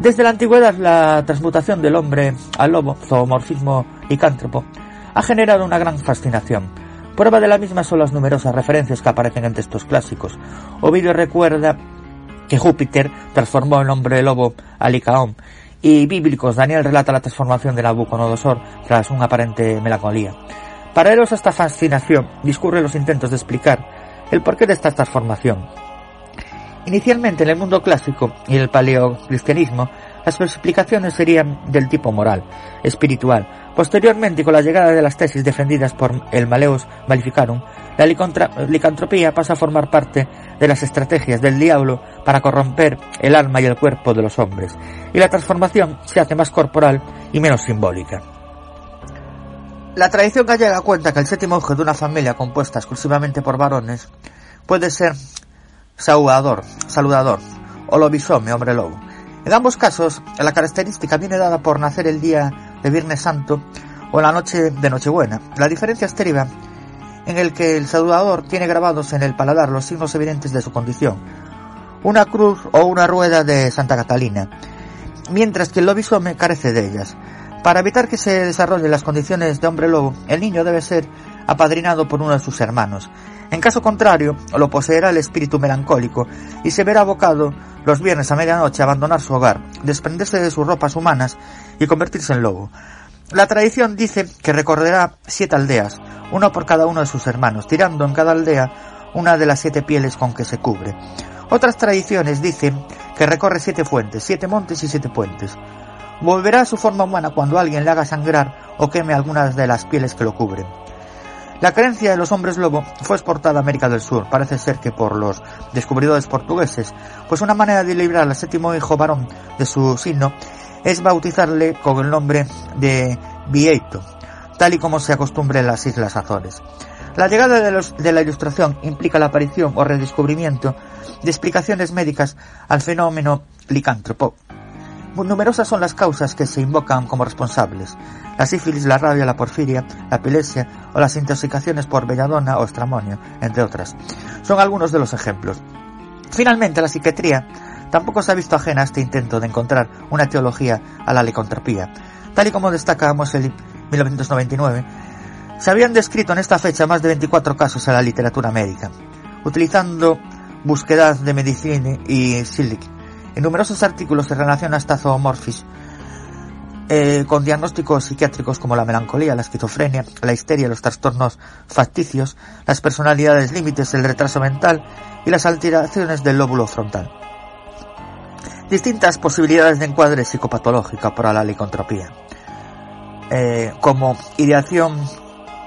Desde la antigüedad, la transmutación del hombre al lobo, zoomorfismo licántropo, ha generado una gran fascinación. Prueba de la misma son las numerosas referencias que aparecen en textos clásicos. Ovidio recuerda que Júpiter transformó el hombre lobo a Licaón, y bíblicos Daniel relata la transformación de Nabucodonosor tras una aparente melancolía. Paralelos a esta fascinación discurren los intentos de explicar el porqué de esta transformación. Inicialmente en el mundo clásico y el paleocristianismo, las explicaciones serían del tipo moral, espiritual. Posteriormente, con la llegada de las tesis defendidas por el Maleus Maleficarum, la licantropía pasa a formar parte de las estrategias del diablo para corromper el alma y el cuerpo de los hombres, y la transformación se hace más corporal y menos simbólica. La tradición gallega cuenta que el séptimo hijo de una familia compuesta exclusivamente por varones puede ser saludador, saludador o lobisome, hombre lobo. En ambos casos, la característica viene dada por nacer el día de Viernes Santo o la noche de Nochebuena. La diferencia estriba en el que el saludador tiene grabados en el paladar los signos evidentes de su condición, una cruz o una rueda de Santa Catalina, mientras que el lobisome carece de ellas. Para evitar que se desarrollen las condiciones de hombre lobo, el niño debe ser apadrinado por uno de sus hermanos. En caso contrario, lo poseerá el espíritu melancólico y se verá abocado los viernes a medianoche a abandonar su hogar, desprenderse de sus ropas humanas y convertirse en lobo. La tradición dice que recorrerá siete aldeas, uno por cada uno de sus hermanos, tirando en cada aldea una de las siete pieles con que se cubre. Otras tradiciones dicen que recorre siete fuentes, siete montes y siete puentes. Volverá a su forma humana cuando alguien le haga sangrar o queme algunas de las pieles que lo cubren. La creencia de los hombres lobo fue exportada a América del Sur, parece ser que por los descubridores portugueses, pues una manera de librar al séptimo hijo varón de su signo es bautizarle con el nombre de Vieito, tal y como se acostumbra en las Islas Azores. La llegada de, de, la ilustración implica la aparición o redescubrimiento de explicaciones médicas al fenómeno licántropo, Numerosas son las causas que se invocan como responsables. La sífilis, la rabia, la porfiria, la epilepsia o las intoxicaciones por belladona o estramonio, entre otras. Son algunos de los ejemplos. Finalmente, la psiquiatría tampoco se ha visto ajena a este intento de encontrar una teología a la licantropía. Tal y como destaca Moseley 1999, se habían descrito en esta fecha más de 24 casos en la literatura médica, utilizando búsquedas de medicina y Silic en numerosos artículos se relaciona esta zoomorfis eh, con diagnósticos psiquiátricos como la melancolía, la esquizofrenia, la histeria, los trastornos facticios, las personalidades límites, el retraso mental y las alteraciones del lóbulo frontal. Distintas posibilidades de encuadre psicopatológica para la licontropía, eh, como ideación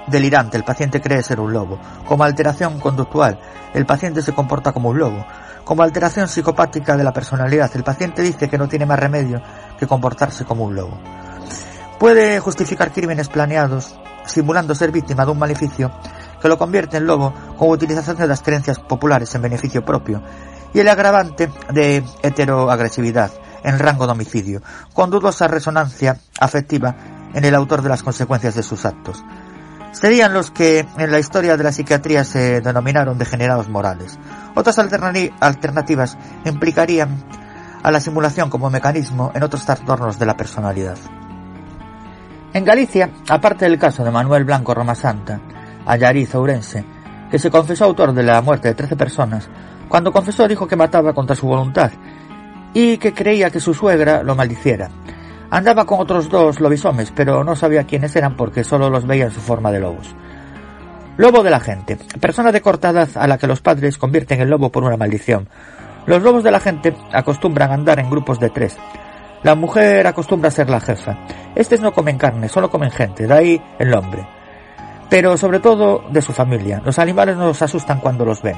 delirante, el paciente cree ser un lobo, como alteración conductual, el paciente se comporta como un lobo, como alteración psicopática de la personalidad. El paciente dice que no tiene más remedio que comportarse como un lobo. Puede justificar crímenes planeados, simulando ser víctima de un maleficio que lo convierte en lobo con utilización de las creencias populares en beneficio propio y el agravante de heteroagresividad en rango de homicidio, con dudosa resonancia afectiva en el autor de las consecuencias de sus actos. Serían los que en la historia de la psiquiatría se denominaron degenerados morales, otras alternativas implicarían a la simulación como mecanismo en otros trastornos de la personalidad. En Galicia, aparte del caso de Manuel Blanco Roma Santa, Ayariz Ourense, que se confesó autor de la muerte de 13 personas, cuando confesó dijo que mataba contra su voluntad y que creía que su suegra lo maldiciera. Andaba con otros dos lobisomes, pero no sabía quiénes eran porque solo los veía en su forma de lobos. Lobo de la gente. Persona de corta edad a la que los padres convierten en lobo por una maldición. Los lobos de la gente acostumbran andar en grupos de tres. La mujer acostumbra a ser la jefa. Estos no comen carne, solo comen gente, de ahí el nombre. Pero sobre todo de su familia. Los animales nos asustan cuando los ven.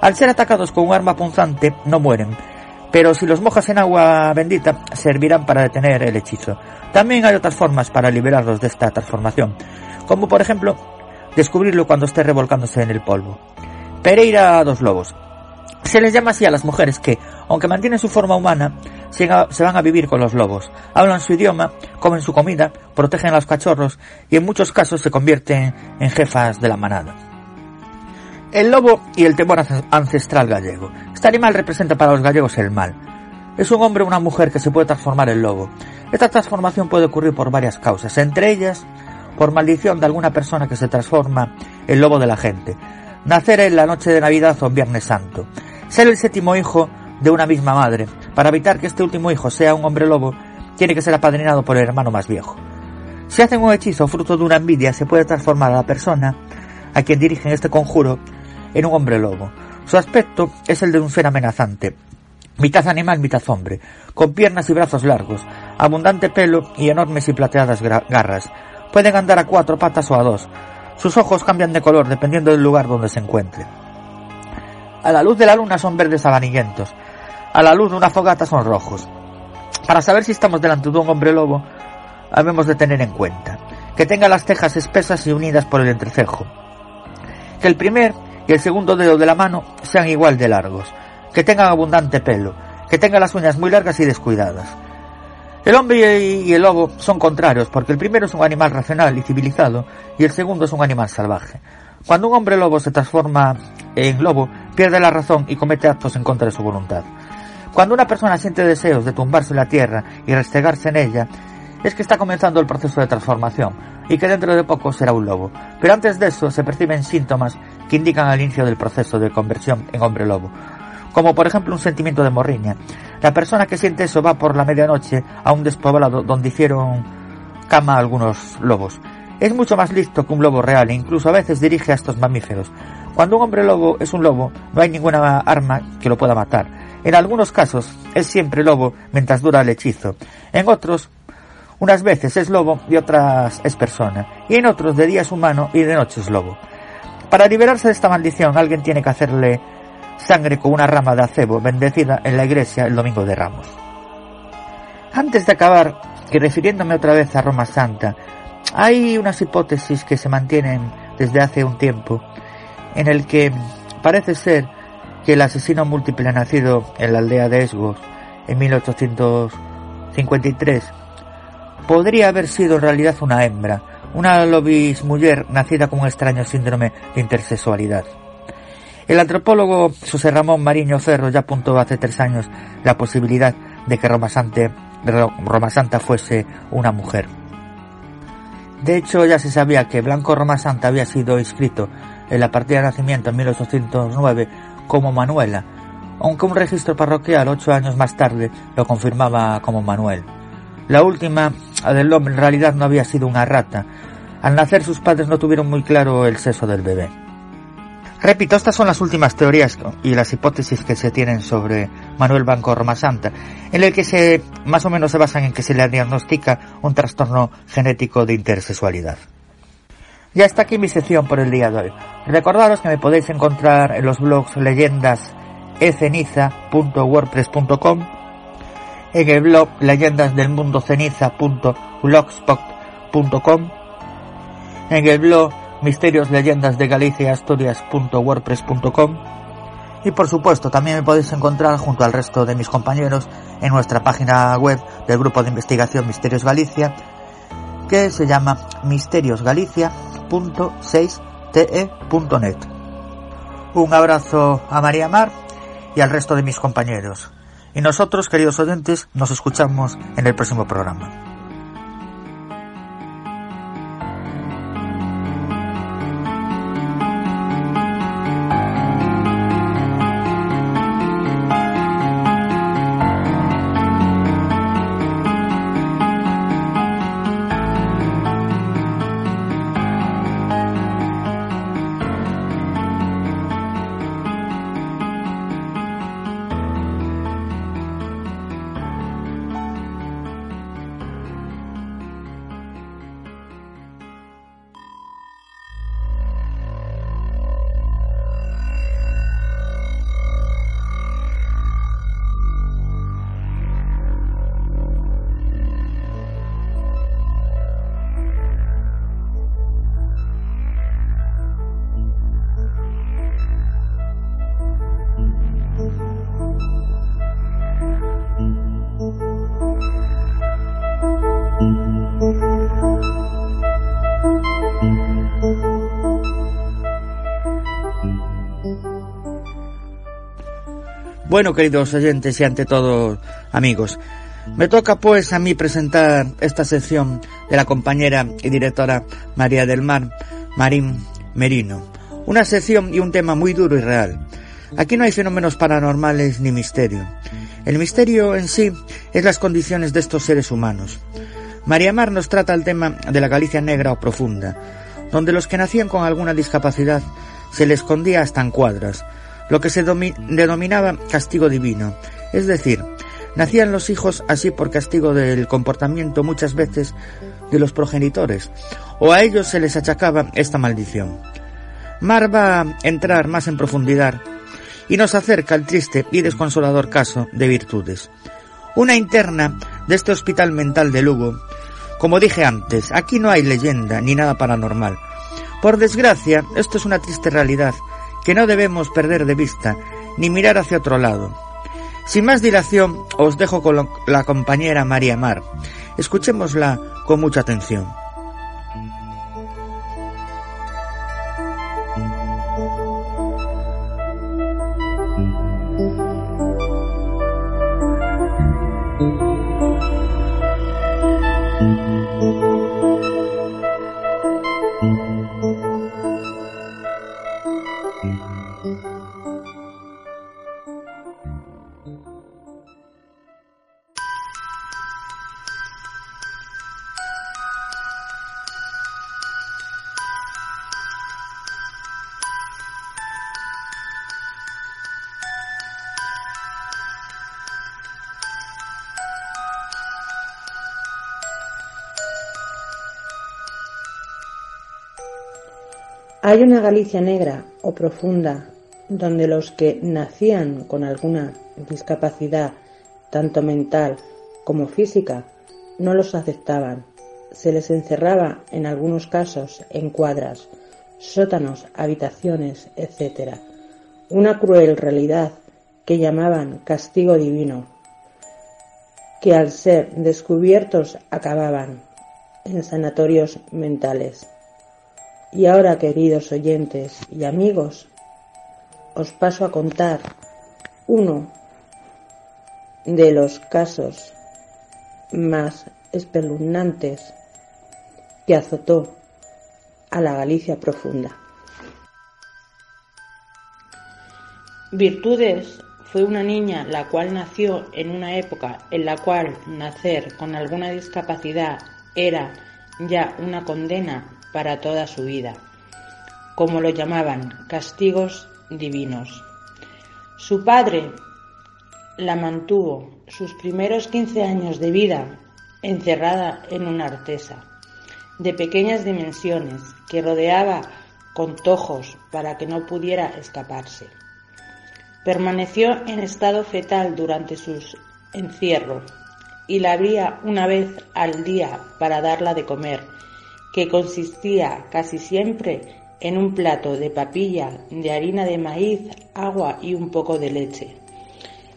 Al ser atacados con un arma punzante, no mueren. Pero si los mojas en agua bendita, servirán para detener el hechizo. También hay otras formas para liberarlos de esta transformación. Como por ejemplo descubrirlo cuando esté revolcándose en el polvo. Pereira a dos lobos. Se les llama así a las mujeres que, aunque mantienen su forma humana, se van a vivir con los lobos. Hablan su idioma, comen su comida, protegen a los cachorros y en muchos casos se convierten en jefas de la manada. El lobo y el temor ancestral gallego. Este animal representa para los gallegos el mal. Es un hombre o una mujer que se puede transformar en lobo. Esta transformación puede ocurrir por varias causas, entre ellas por maldición de alguna persona que se transforma en lobo de la gente, nacer en la noche de Navidad o en Viernes Santo, ser el séptimo hijo de una misma madre. Para evitar que este último hijo sea un hombre lobo, tiene que ser apadrinado por el hermano más viejo. Si hacen un hechizo fruto de una envidia, se puede transformar a la persona a quien dirigen este conjuro en un hombre lobo. Su aspecto es el de un ser amenazante, mitad animal, mitad hombre, con piernas y brazos largos, abundante pelo y enormes y plateadas garras. Pueden andar a cuatro patas o a dos. Sus ojos cambian de color dependiendo del lugar donde se encuentre. A la luz de la luna son verdes amarilllentos. A la luz de una fogata son rojos. Para saber si estamos delante de un hombre lobo, habemos de tener en cuenta que tenga las cejas espesas y unidas por el entrecejo, que el primer y el segundo dedo de la mano sean igual de largos, que tengan abundante pelo, que tenga las uñas muy largas y descuidadas. El hombre y el lobo son contrarios porque el primero es un animal racional y civilizado y el segundo es un animal salvaje. Cuando un hombre lobo se transforma en lobo, pierde la razón y comete actos en contra de su voluntad. Cuando una persona siente deseos de tumbarse en la tierra y restregarse en ella, es que está comenzando el proceso de transformación y que dentro de poco será un lobo. Pero antes de eso se perciben síntomas que indican el inicio del proceso de conversión en hombre lobo, como por ejemplo un sentimiento de morriña. La persona que siente eso va por la medianoche a un despoblado donde hicieron cama algunos lobos. Es mucho más listo que un lobo real e incluso a veces dirige a estos mamíferos. Cuando un hombre lobo es un lobo, no hay ninguna arma que lo pueda matar. En algunos casos es siempre lobo mientras dura el hechizo. En otros unas veces es lobo y otras es persona, y en otros de día es humano y de noche es lobo. Para liberarse de esta maldición alguien tiene que hacerle sangre con una rama de acebo bendecida en la iglesia el domingo de Ramos. Antes de acabar, y refiriéndome otra vez a Roma Santa, hay unas hipótesis que se mantienen desde hace un tiempo, en el que parece ser que el asesino múltiple nacido en la aldea de Esgos en 1853 podría haber sido en realidad una hembra, una lobis mujer nacida con un extraño síndrome de intersexualidad. El antropólogo José Ramón Mariño Ferro ya apuntó hace tres años la posibilidad de que Roma, Roma Santa fuese una mujer. De hecho, ya se sabía que Blanco Roma Santa había sido inscrito en la partida de nacimiento en 1809 como Manuela, aunque un registro parroquial ocho años más tarde lo confirmaba como Manuel. La última del hombre en realidad no había sido una rata. Al nacer sus padres no tuvieron muy claro el sexo del bebé. Repito, estas son las últimas teorías y las hipótesis que se tienen sobre Manuel Banco Roma Santa, en el que se más o menos se basan en que se le diagnostica un trastorno genético de intersexualidad. Ya está aquí mi sección por el día de hoy. Recordaros que me podéis encontrar en los blogs leyendas eceniza.wordpress.com en el blog leyendasdelmundoceniza.blogspot.com, en el blog misterios leyendas de Galicia Asturias.wordpress.com y por supuesto también me podéis encontrar junto al resto de mis compañeros en nuestra página web del grupo de investigación Misterios Galicia que se llama misteriosgalicia.6te.net. Un abrazo a María Mar y al resto de mis compañeros. Y nosotros, queridos oyentes, nos escuchamos en el próximo programa. Bueno, queridos oyentes y ante todo amigos, me toca pues a mí presentar esta sección de la compañera y directora María del Mar, Marín Merino. Una sección y un tema muy duro y real. Aquí no hay fenómenos paranormales ni misterio. El misterio en sí es las condiciones de estos seres humanos. María Mar nos trata el tema de la Galicia negra o profunda, donde los que nacían con alguna discapacidad se les escondía hasta en cuadras, lo que se denominaba castigo divino, es decir, nacían los hijos así por castigo del comportamiento muchas veces de los progenitores, o a ellos se les achacaba esta maldición. Mar va a entrar más en profundidad y nos acerca al triste y desconsolador caso de Virtudes. Una interna de este hospital mental de Lugo. Como dije antes, aquí no hay leyenda ni nada paranormal. Por desgracia, esto es una triste realidad que no debemos perder de vista ni mirar hacia otro lado. Sin más dilación, os dejo con la compañera María Mar. Escuchémosla con mucha atención. Hay una Galicia negra o profunda donde los que nacían con alguna discapacidad, tanto mental como física, no los aceptaban. Se les encerraba, en algunos casos, en cuadras, sótanos, habitaciones, etc. Una cruel realidad que llamaban castigo divino, que al ser descubiertos acababan en sanatorios mentales. Y ahora, queridos oyentes y amigos, os paso a contar uno de los casos más espeluznantes que azotó a la Galicia profunda. Virtudes fue una niña la cual nació en una época en la cual nacer con alguna discapacidad era ya una condena para toda su vida, como lo llamaban, castigos divinos. Su padre la mantuvo sus primeros 15 años de vida encerrada en una artesa de pequeñas dimensiones que rodeaba con tojos para que no pudiera escaparse. Permaneció en estado fetal durante sus encierro y la abría una vez al día para darla de comer que consistía casi siempre en un plato de papilla de harina de maíz, agua y un poco de leche.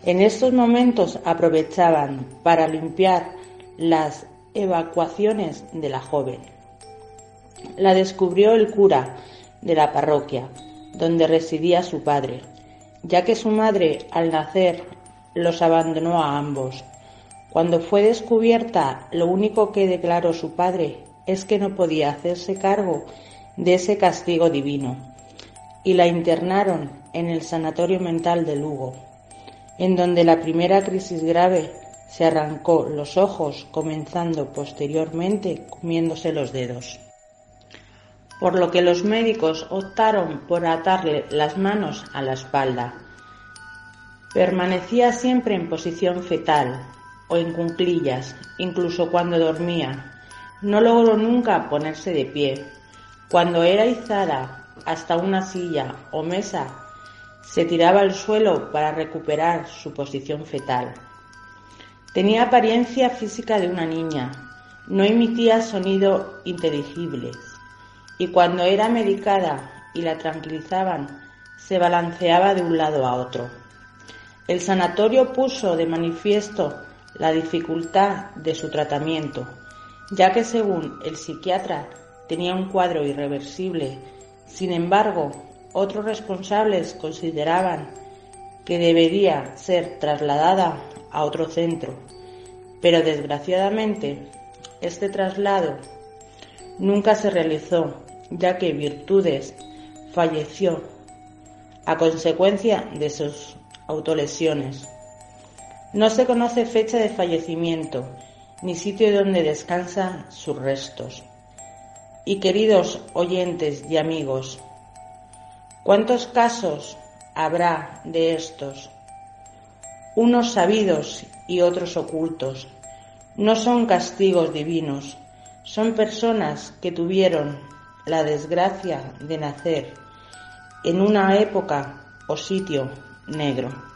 En estos momentos aprovechaban para limpiar las evacuaciones de la joven. La descubrió el cura de la parroquia, donde residía su padre, ya que su madre al nacer los abandonó a ambos. Cuando fue descubierta, lo único que declaró su padre es que no podía hacerse cargo de ese castigo divino y la internaron en el Sanatorio Mental de Lugo, en donde la primera crisis grave se arrancó los ojos, comenzando posteriormente comiéndose los dedos. Por lo que los médicos optaron por atarle las manos a la espalda. Permanecía siempre en posición fetal o en cunclillas, incluso cuando dormía, no logró nunca ponerse de pie. Cuando era izada hasta una silla o mesa, se tiraba al suelo para recuperar su posición fetal. Tenía apariencia física de una niña, no emitía sonido inteligibles y cuando era medicada y la tranquilizaban, se balanceaba de un lado a otro. El sanatorio puso de manifiesto la dificultad de su tratamiento ya que según el psiquiatra tenía un cuadro irreversible. Sin embargo, otros responsables consideraban que debería ser trasladada a otro centro, pero desgraciadamente este traslado nunca se realizó, ya que Virtudes falleció a consecuencia de sus autolesiones. No se conoce fecha de fallecimiento ni sitio donde descansan sus restos. Y queridos oyentes y amigos, ¿cuántos casos habrá de estos? Unos sabidos y otros ocultos. No son castigos divinos, son personas que tuvieron la desgracia de nacer en una época o sitio negro.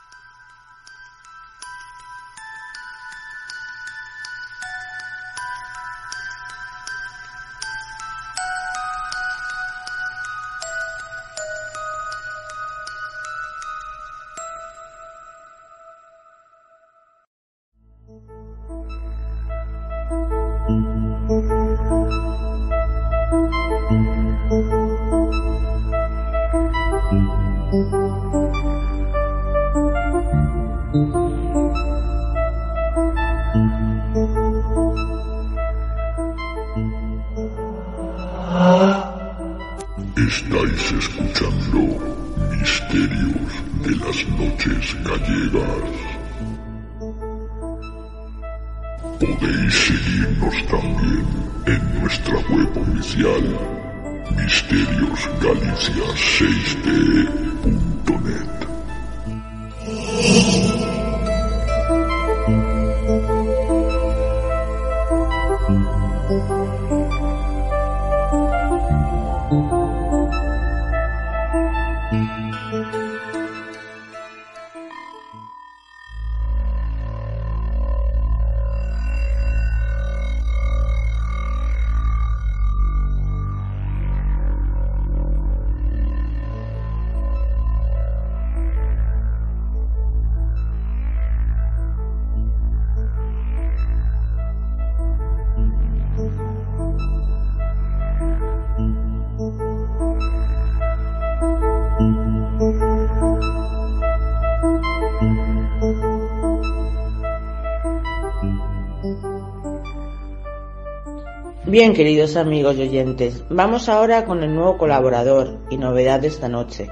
Bien, queridos amigos y oyentes, vamos ahora con el nuevo colaborador y novedad de esta noche.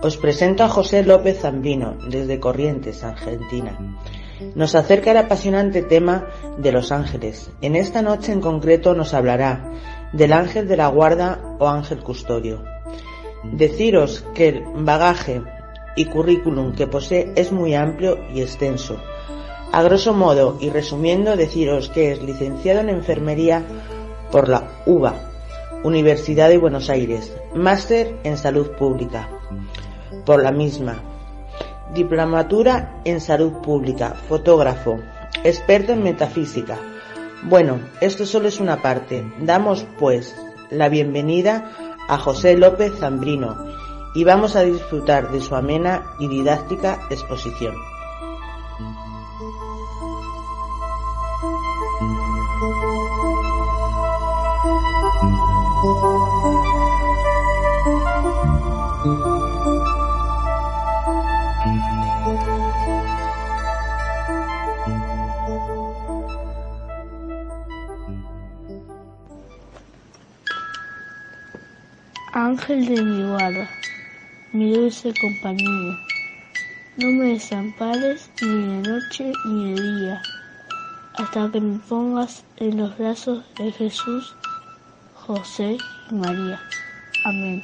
Os presento a José López Zambrino, desde Corrientes, Argentina. Nos acerca el apasionante tema de los ángeles. En esta noche en concreto nos hablará del ángel de la guarda o ángel custodio. Deciros que el bagaje y currículum que posee es muy amplio y extenso. A grosso modo y resumiendo, deciros que es licenciado en enfermería por la UBA, Universidad de Buenos Aires, máster en salud pública por la misma, diplomatura en salud pública, fotógrafo, experto en metafísica. Bueno, esto solo es una parte. Damos pues la bienvenida a José López Zambrino y vamos a disfrutar de su amena y didáctica exposición. Ángel de mi guarda, mi dulce compañía, no me desampares ni de noche ni de día, hasta que me pongas en los brazos de Jesús, José y María. Amén.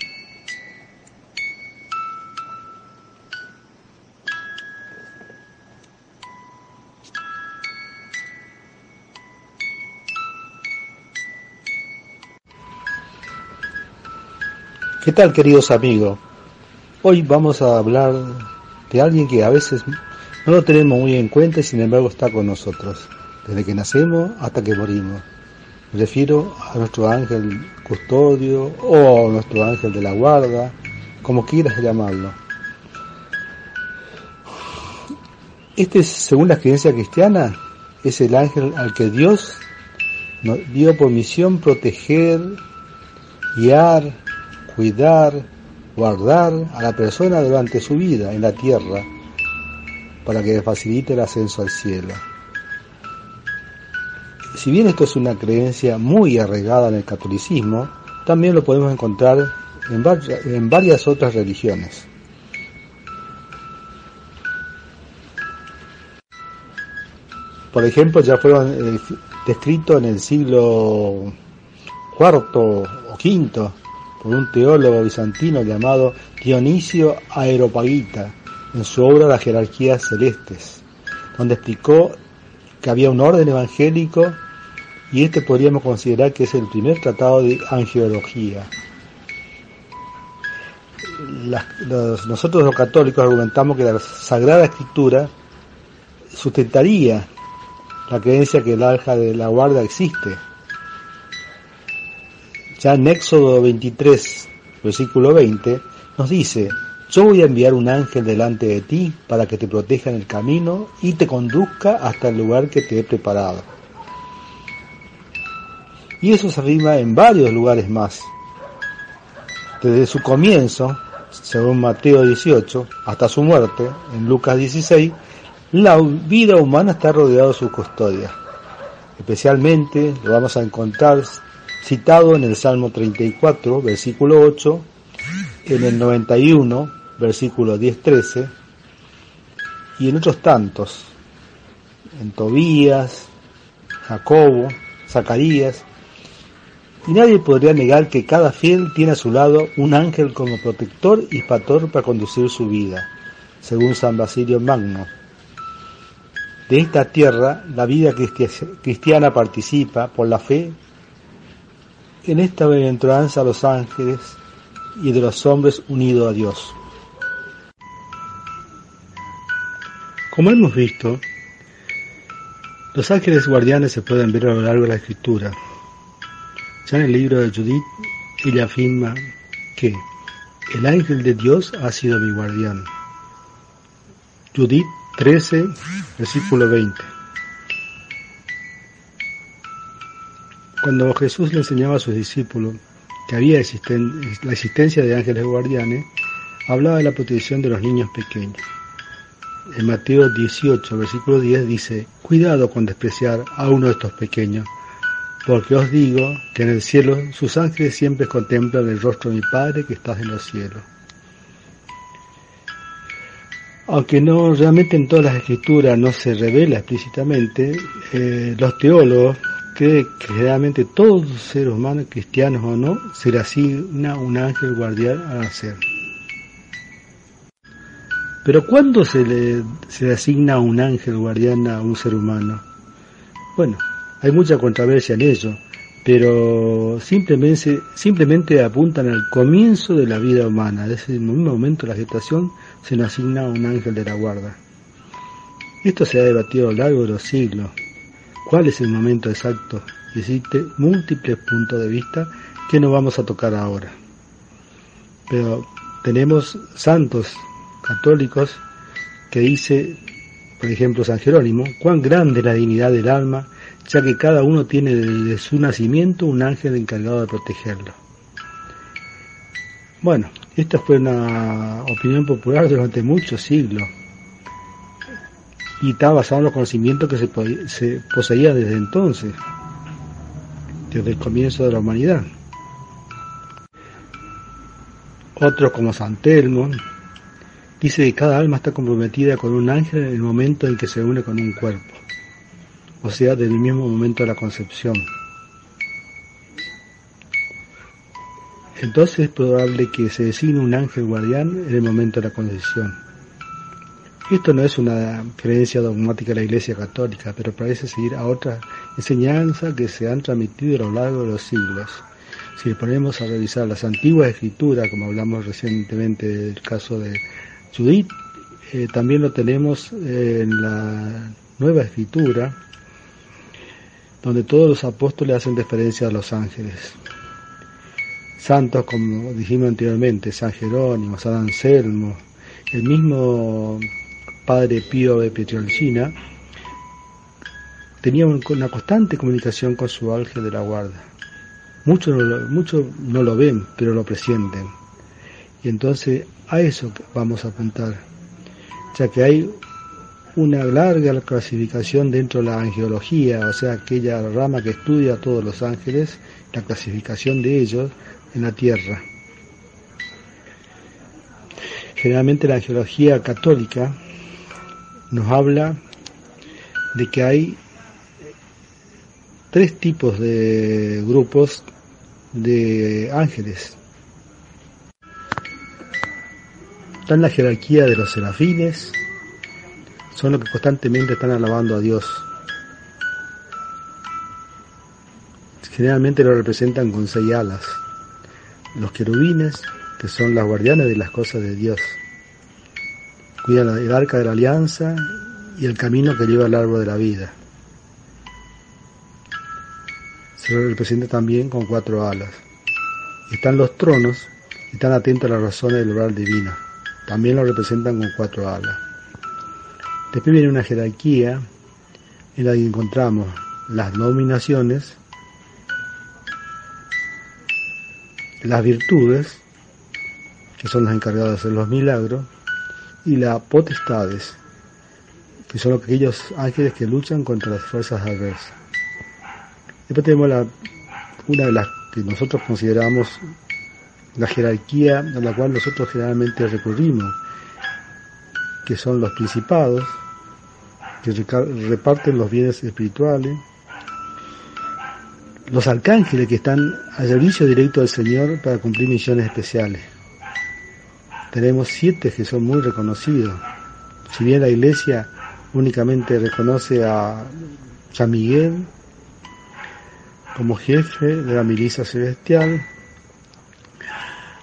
¿Qué tal queridos amigos? Hoy vamos a hablar de alguien que a veces no lo tenemos muy en cuenta y sin embargo está con nosotros, desde que nacemos hasta que morimos. Me refiero a nuestro ángel custodio o a nuestro ángel de la guarda, como quieras llamarlo. Este, según la creencia cristiana, es el ángel al que Dios nos dio por misión proteger, guiar, cuidar, guardar a la persona durante su vida en la tierra para que facilite el ascenso al cielo. Si bien esto es una creencia muy arraigada en el catolicismo, también lo podemos encontrar en, en varias otras religiones. Por ejemplo, ya fueron eh, descritos en el siglo IV o V por un teólogo bizantino llamado Dionisio Aeropagita en su obra Las jerarquías celestes, donde explicó que había un orden evangélico y este podríamos considerar que es el primer tratado de angeología. nosotros los católicos argumentamos que la Sagrada Escritura sustentaría la creencia que el alja de la guarda existe. Ya en Éxodo 23, versículo 20, nos dice, yo voy a enviar un ángel delante de ti para que te proteja en el camino y te conduzca hasta el lugar que te he preparado. Y eso se afirma en varios lugares más. Desde su comienzo, según Mateo 18, hasta su muerte, en Lucas 16, la vida humana está rodeada de su custodia. Especialmente lo vamos a encontrar citado en el Salmo 34, versículo 8, en el 91, versículo 10-13, y en otros tantos, en Tobías, Jacobo, Zacarías, y nadie podría negar que cada fiel tiene a su lado un ángel como protector y pastor para conducir su vida, según San Basilio Magno. De esta tierra, la vida cristiana participa por la fe en esta bienaventuranza a los ángeles y de los hombres unidos a Dios. Como hemos visto, los ángeles guardianes se pueden ver a lo largo de la escritura. Ya en el libro de Judith, ella afirma que el ángel de Dios ha sido mi guardián. Judith 13, versículo 20. Cuando Jesús le enseñaba a sus discípulos que había la existencia de ángeles guardianes, hablaba de la protección de los niños pequeños. En Mateo 18, versículo 10 dice, Cuidado con despreciar a uno de estos pequeños, porque os digo que en el cielo sus ángeles siempre contemplan el rostro de mi Padre que está en los cielos aunque no realmente en todas las escrituras no se revela explícitamente, eh, los teólogos que generalmente todo ser humano, cristianos o no, se le asigna un ángel guardián a nacer. Pero ¿cuándo se le, se le asigna un ángel guardián a un ser humano? Bueno, hay mucha controversia en ello, pero simplemente, simplemente apuntan al comienzo de la vida humana, desde el mismo momento de la gestación se nos asigna un ángel de la guarda. Esto se ha debatido a lo largo de los siglos. ¿Cuál es el momento exacto? Existe múltiples puntos de vista que no vamos a tocar ahora. Pero tenemos santos católicos que dice, por ejemplo, San Jerónimo, cuán grande es la dignidad del alma, ya que cada uno tiene desde su nacimiento un ángel encargado de protegerlo. Bueno, esta fue una opinión popular durante muchos siglos y estaba basado en los conocimientos que se, se poseía desde entonces, desde el comienzo de la humanidad. Otros como San Telmo dice que cada alma está comprometida con un ángel en el momento en que se une con un cuerpo, o sea, desde el mismo momento de la concepción. Entonces es probable que se designe un ángel guardián en el momento de la concesión. Esto no es una creencia dogmática de la Iglesia Católica, pero parece seguir a otras enseñanzas que se han transmitido a lo largo de los siglos. Si ponemos a revisar las antiguas escrituras, como hablamos recientemente del caso de Judith, eh, también lo tenemos en la nueva escritura, donde todos los apóstoles hacen referencia a los ángeles santos como dijimos anteriormente, San Jerónimo, San Anselmo, el mismo Padre Pío de Pietrelcina, tenía una constante comunicación con su ángel de la guarda. Muchos no, lo, muchos no lo ven, pero lo presienten. Y entonces a eso vamos a apuntar, ya que hay una larga clasificación dentro de la angelología, o sea, aquella rama que estudia a todos los ángeles, la clasificación de ellos en la tierra. Generalmente la angelología católica nos habla de que hay tres tipos de grupos de ángeles. Está en la jerarquía de los serafines, son los que constantemente están alabando a Dios. Generalmente lo representan con seis alas. Los querubines, que son las guardianes de las cosas de Dios. El arca de la alianza y el camino que lleva al árbol de la vida. Se lo representa también con cuatro alas. Están los tronos y están atentos a las razones del oral divino. También lo representan con cuatro alas. Después viene una jerarquía en la que encontramos las nominaciones, las virtudes, que son las encargadas de hacer los milagros, y las potestades, que son aquellos ángeles que luchan contra las fuerzas adversas. Después tenemos la, una de las que nosotros consideramos la jerarquía a la cual nosotros generalmente recurrimos, que son los principados, que reparten los bienes espirituales, los arcángeles que están al servicio directo del Señor para cumplir misiones especiales. Tenemos siete que son muy reconocidos. Si bien la iglesia únicamente reconoce a San Miguel como jefe de la milicia celestial,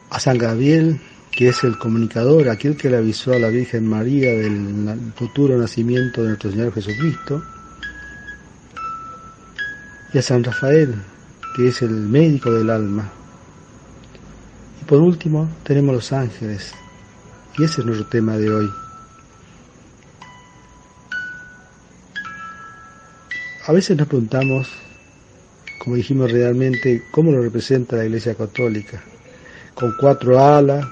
a San Gabriel, que es el comunicador, aquel que le avisó a la Virgen María del futuro nacimiento de nuestro Señor Jesucristo, y a San Rafael, que es el médico del alma. Por último tenemos los ángeles, y ese es nuestro tema de hoy. A veces nos preguntamos, como dijimos realmente, cómo lo representa la Iglesia Católica, con cuatro alas,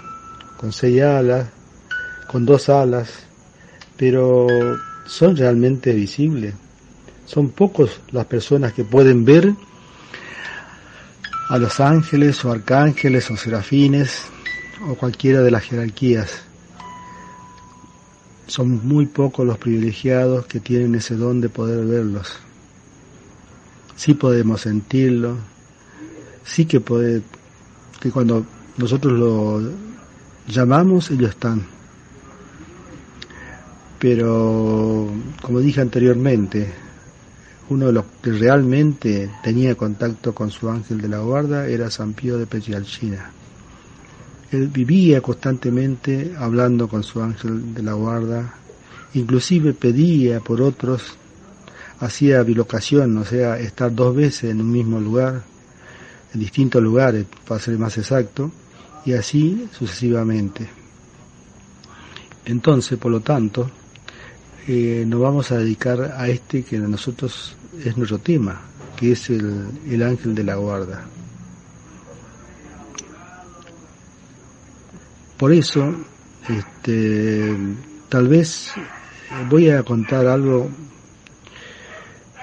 con seis alas, con dos alas, pero son realmente visibles. Son pocos las personas que pueden ver a los ángeles o arcángeles o serafines o cualquiera de las jerarquías. Son muy pocos los privilegiados que tienen ese don de poder verlos. Sí podemos sentirlo, sí que puede, que cuando nosotros lo llamamos, ellos están. Pero, como dije anteriormente, uno de los que realmente tenía contacto con su ángel de la guarda era San Pío de Pechialchina. Él vivía constantemente hablando con su ángel de la guarda, inclusive pedía por otros, hacía bilocación, o sea, estar dos veces en un mismo lugar, en distintos lugares, para ser más exacto, y así sucesivamente. Entonces, por lo tanto, eh, nos vamos a dedicar a este que a nosotros es nuestro tema, que es el, el ángel de la guarda. Por eso, este, tal vez voy a contar algo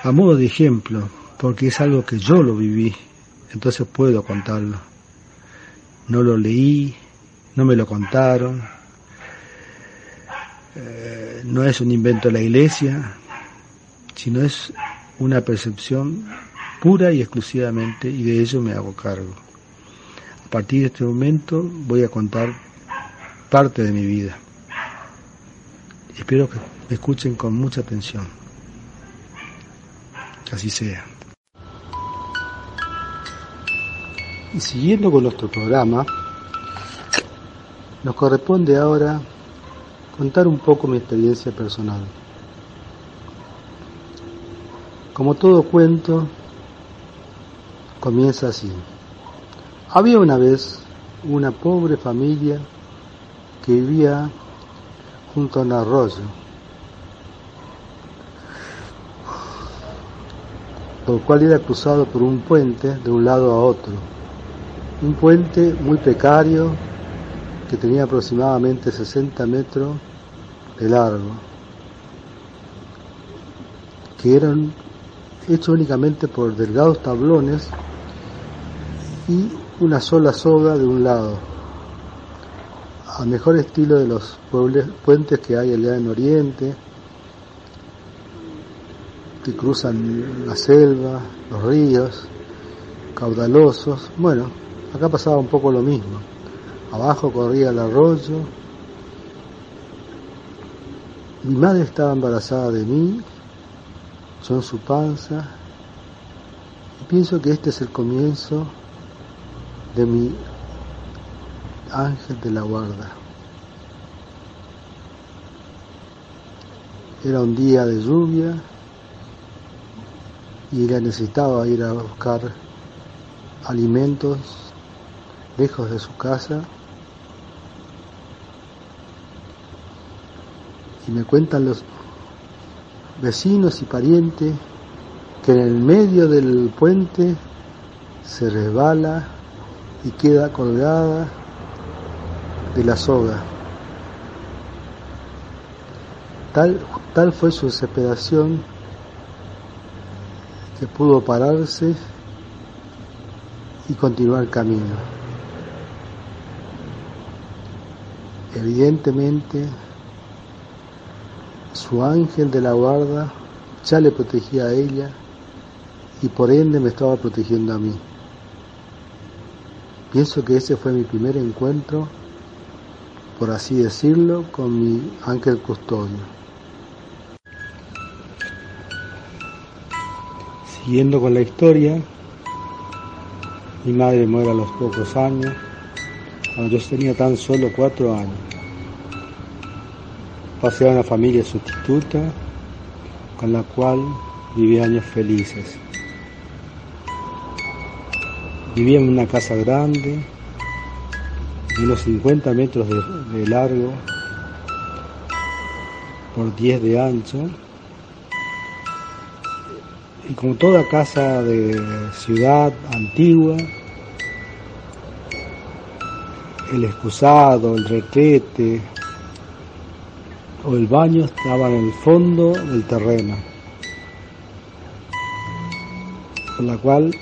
a modo de ejemplo, porque es algo que yo lo viví, entonces puedo contarlo. No lo leí, no me lo contaron, eh, no es un invento de la iglesia, sino es una percepción pura y exclusivamente, y de ello me hago cargo. A partir de este momento voy a contar parte de mi vida. Espero que me escuchen con mucha atención. Así sea. Y siguiendo con nuestro programa, nos corresponde ahora contar un poco mi experiencia personal. Como todo cuento, comienza así. Había una vez una pobre familia que vivía junto a un arroyo, por cual era cruzado por un puente de un lado a otro. Un puente muy precario que tenía aproximadamente 60 metros de largo. que eran hechos únicamente por delgados tablones y una sola soga de un lado, al mejor estilo de los puentes que hay allá en Oriente, que cruzan la selva, los ríos, caudalosos. Bueno, acá pasaba un poco lo mismo. Abajo corría el arroyo. Mi madre estaba embarazada de mí, yo en su panza. Y pienso que este es el comienzo de mi ángel de la guarda. Era un día de lluvia y ella necesitaba ir a buscar alimentos lejos de su casa. Y me cuentan los vecinos y parientes que en el medio del puente se resbala y queda colgada de la soga. Tal, tal fue su desesperación que pudo pararse y continuar el camino. Evidentemente, su ángel de la guarda ya le protegía a ella y por ende me estaba protegiendo a mí. Pienso que ese fue mi primer encuentro, por así decirlo, con mi ángel custodio. Siguiendo con la historia, mi madre muere a los pocos años, cuando yo tenía tan solo cuatro años. Pasé a una familia sustituta con la cual viví años felices. Vivía en una casa grande, de unos 50 metros de, de largo por 10 de ancho y como toda casa de ciudad antigua, el excusado, el retrete o el baño estaban en el fondo del terreno, por la cual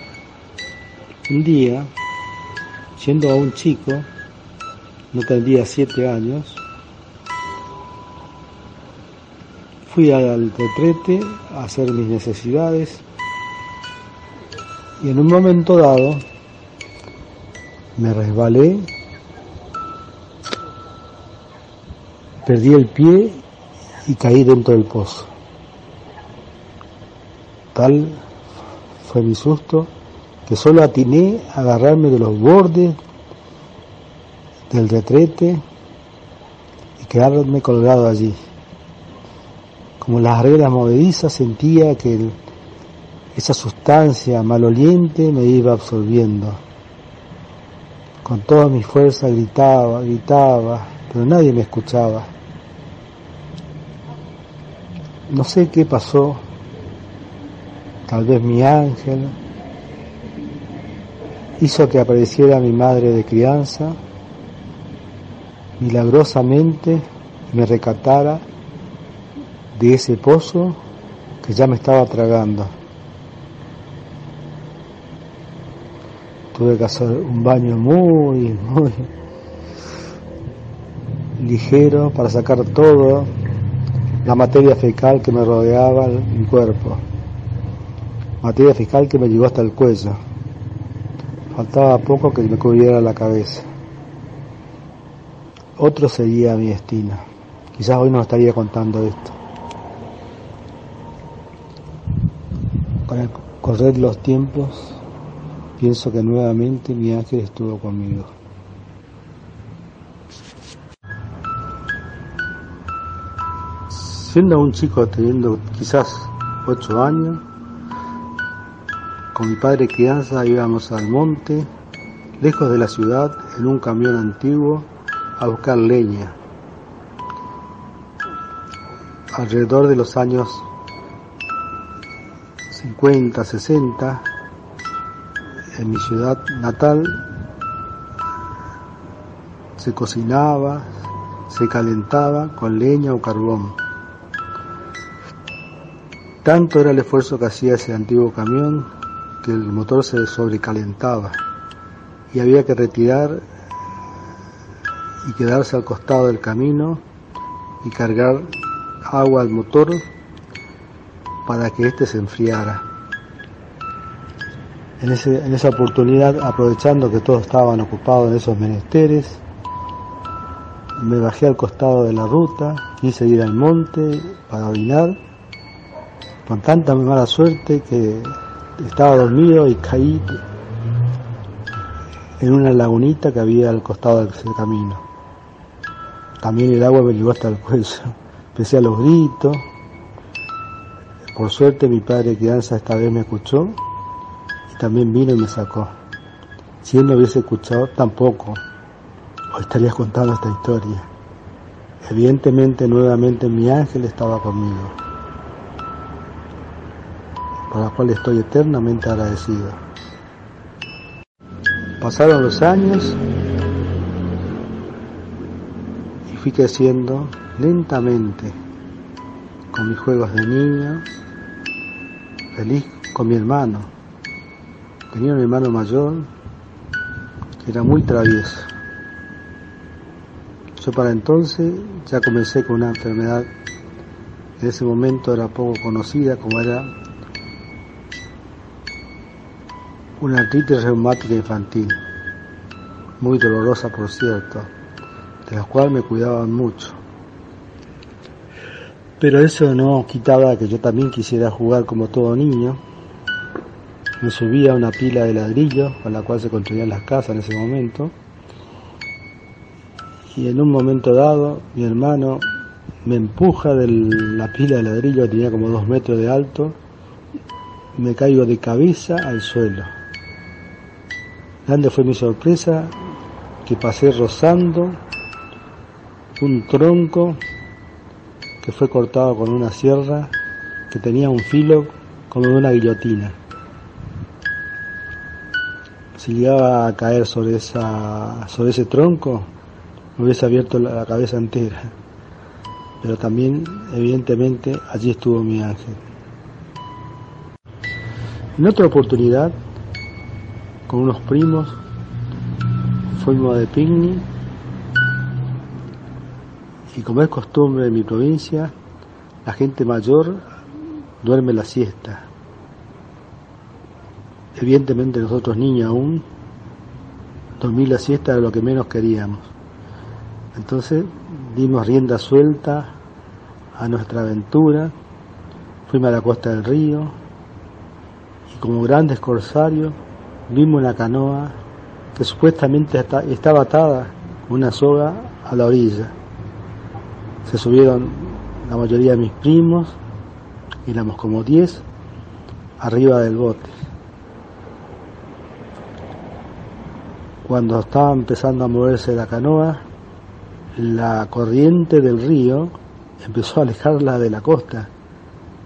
un día, siendo aún chico, no tendría siete años, fui al retrete a hacer mis necesidades y en un momento dado me resbalé, perdí el pie y caí dentro del pozo. Tal fue mi susto que solo atiné a agarrarme de los bordes del retrete y quedarme colgado allí como las reglas movedizas, sentía que esa sustancia maloliente me iba absorbiendo. Con toda mi fuerza gritaba, gritaba, pero nadie me escuchaba. No sé qué pasó, tal vez mi ángel hizo que apareciera mi madre de crianza, milagrosamente me recatara de ese pozo que ya me estaba tragando. Tuve que hacer un baño muy, muy ligero para sacar todo la materia fecal que me rodeaba mi cuerpo. Materia fecal que me llegó hasta el cuello. Faltaba poco que me cubriera la cabeza. Otro sería mi destino. Quizás hoy no estaría contando esto. Con el correr los tiempos, pienso que nuevamente mi ángel estuvo conmigo. Siendo un chico teniendo quizás ocho años, con mi padre crianza íbamos al monte, lejos de la ciudad, en un camión antiguo, a buscar leña. Alrededor de los años 50, 60, en mi ciudad natal, se cocinaba, se calentaba con leña o carbón. Tanto era el esfuerzo que hacía ese antiguo camión que el motor se sobrecalentaba y había que retirar y quedarse al costado del camino y cargar agua al motor para que éste se enfriara. En esa oportunidad, aprovechando que todos estaban ocupados en esos menesteres, me bajé al costado de la ruta, quise ir al monte para orinar, con tanta mala suerte que estaba dormido y caí en una lagunita que había al costado del camino. También el agua me llegó hasta el cuello. Empecé a los gritos. Por suerte mi padre crianza esta vez me escuchó y también vino y me sacó. Si él no hubiese escuchado, tampoco estaría contando esta historia. Evidentemente, nuevamente mi ángel estaba conmigo, por la cual estoy eternamente agradecido. Pasaron los años y fui creciendo lentamente con mis juegos de niño, feliz con mi hermano. Tenía un hermano mayor que era muy travieso. Yo para entonces ya comencé con una enfermedad en ese momento era poco conocida, como era una artritis reumática infantil, muy dolorosa por cierto, de la cual me cuidaban mucho. Pero eso no quitaba que yo también quisiera jugar como todo niño. Me subía a una pila de ladrillos con la cual se construían las casas en ese momento. Y en un momento dado mi hermano me empuja de la pila de ladrillos que tenía como dos metros de alto. Me caigo de cabeza al suelo. Grande fue mi sorpresa que pasé rozando un tronco que fue cortado con una sierra que tenía un filo como de una guillotina. Si llegaba a caer sobre, esa, sobre ese tronco, me hubiese abierto la cabeza entera. Pero también, evidentemente, allí estuvo mi ángel. En otra oportunidad, con unos primos, fuimos de picnic y como es costumbre en mi provincia, la gente mayor duerme la siesta. Evidentemente nosotros niños aún, dormir la siesta era lo que menos queríamos. Entonces dimos rienda suelta a nuestra aventura, fuimos a la costa del río y como grandes corsarios vimos una canoa que supuestamente estaba atada con una soga a la orilla. Se subieron la mayoría de mis primos, éramos como 10, arriba del bote. Cuando estaba empezando a moverse la canoa, la corriente del río empezó a alejarla de la costa.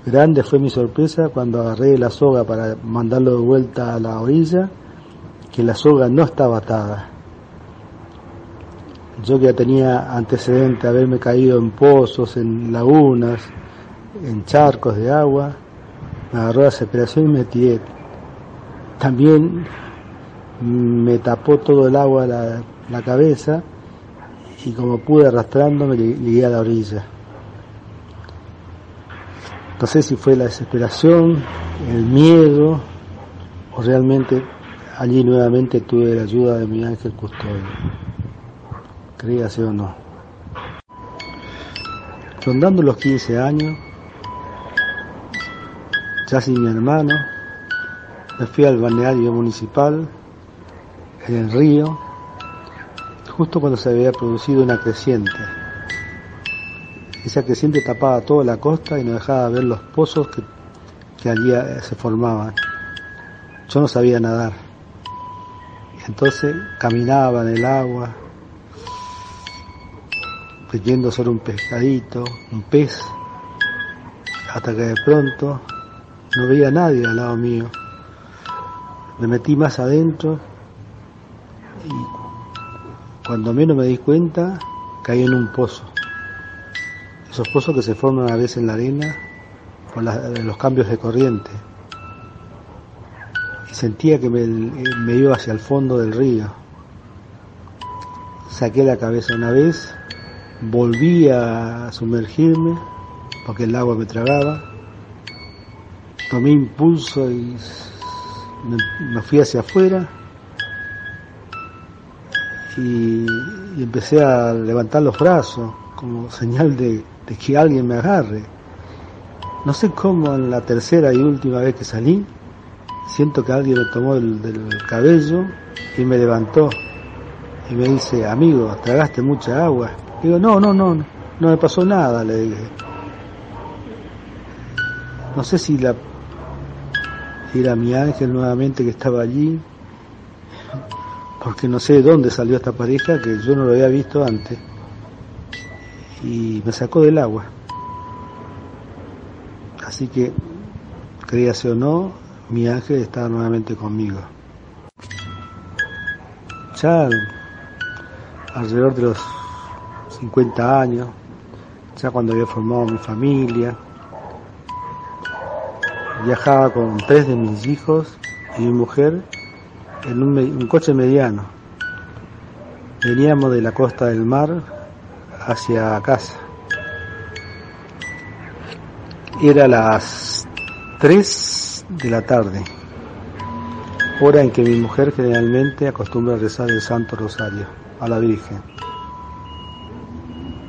Grande fue mi sorpresa cuando agarré la soga para mandarlo de vuelta a la orilla, que la soga no estaba atada. Yo que ya tenía antecedente de haberme caído en pozos, en lagunas, en charcos de agua, me agarró la desesperación y me tiré. También me tapó todo el agua la, la cabeza y como pude arrastrándome llegué a la orilla. No sé si fue la desesperación, el miedo o realmente allí nuevamente tuve la ayuda de mi ángel custodio creíase o no. Rondando los 15 años, ya sin mi hermano, me fui al balneario municipal, en el río, justo cuando se había producido una creciente. Esa creciente tapaba toda la costa y no dejaba ver los pozos que, que allí eh, se formaban. Yo no sabía nadar. Entonces caminaba en el agua, creyendo ser un pescadito, un pez, hasta que de pronto no veía a nadie al lado mío. Me metí más adentro y cuando menos me di cuenta caí en un pozo. Esos pozos que se forman a veces en la arena por los cambios de corriente. Sentía que me iba hacia el fondo del río. Saqué la cabeza una vez, volví a sumergirme porque el agua me tragaba. Tomé impulso y me, fui hacia afuera y, empecé a levantar los brazos como señal de, que alguien me agarre. No sé cómo en la tercera y última vez que salí, siento que alguien me tomó del cabello y me levantó y me dice, amigo, tragaste mucha agua. Digo, no, no, no, no me pasó nada, le dije. No sé si la era mi ángel nuevamente que estaba allí, porque no sé de dónde salió esta pareja que yo no lo había visto antes, y me sacó del agua. Así que, créase o no, mi ángel estaba nuevamente conmigo. Ya alrededor de los 50 años, ya cuando había formado mi familia, viajaba con tres de mis hijos y mi mujer en un, coche mediano. Veníamos de la costa del mar hacia casa. Era las 3 de la tarde, hora en que mi mujer generalmente acostumbra a rezar el Santo Rosario a la Virgen.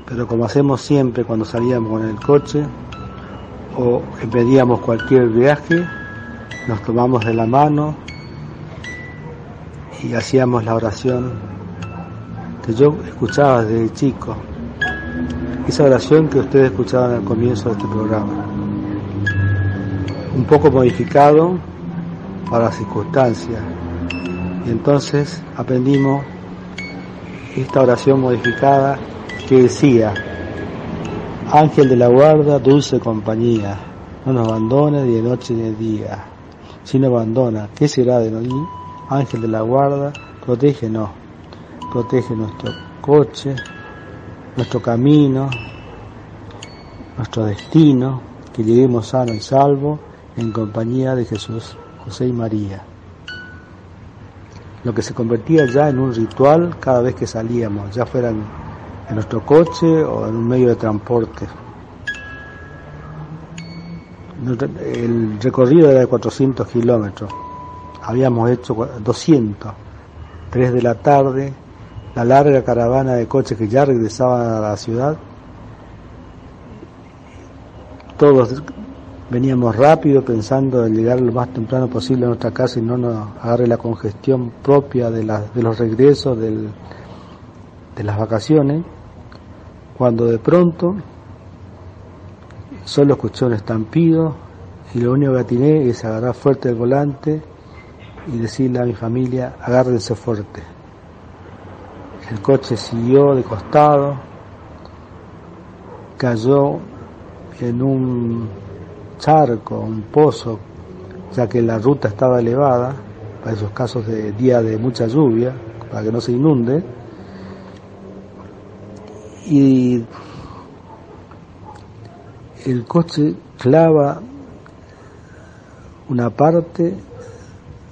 Pero como hacemos siempre cuando salíamos con el coche, o pedíamos cualquier viaje, nos tomamos de la mano y hacíamos la oración que yo escuchaba desde chico, esa oración que ustedes escuchaban al comienzo de este programa, un poco modificado para las circunstancias. Entonces aprendimos esta oración modificada que decía, Ángel de la guarda, dulce compañía, no nos abandona ni de noche ni de día. Si no abandona, ¿qué será de nosotros? Ángel de la guarda, protégenos, protege nuestro coche, nuestro camino, nuestro destino, que lleguemos sano y salvo en compañía de Jesús, José y María. Lo que se convertía ya en un ritual cada vez que salíamos, ya fueran en nuestro coche o en un medio de transporte. El recorrido era de 400 kilómetros. Habíamos hecho 200. 3 de la tarde, la larga caravana de coches que ya regresaban a la ciudad. Todos veníamos rápido pensando en llegar lo más temprano posible a nuestra casa y no nos agarre la congestión propia de, de los regresos del, de las vacaciones, cuando de pronto solo escuché un estampido y lo único que atiné es agarrar fuerte el volante y decirle a mi familia, agárrense fuerte. El coche siguió de costado, cayó en un charco, un pozo, ya que la ruta estaba elevada, para esos casos de día de mucha lluvia, para que no se inunde, y el coche clava una parte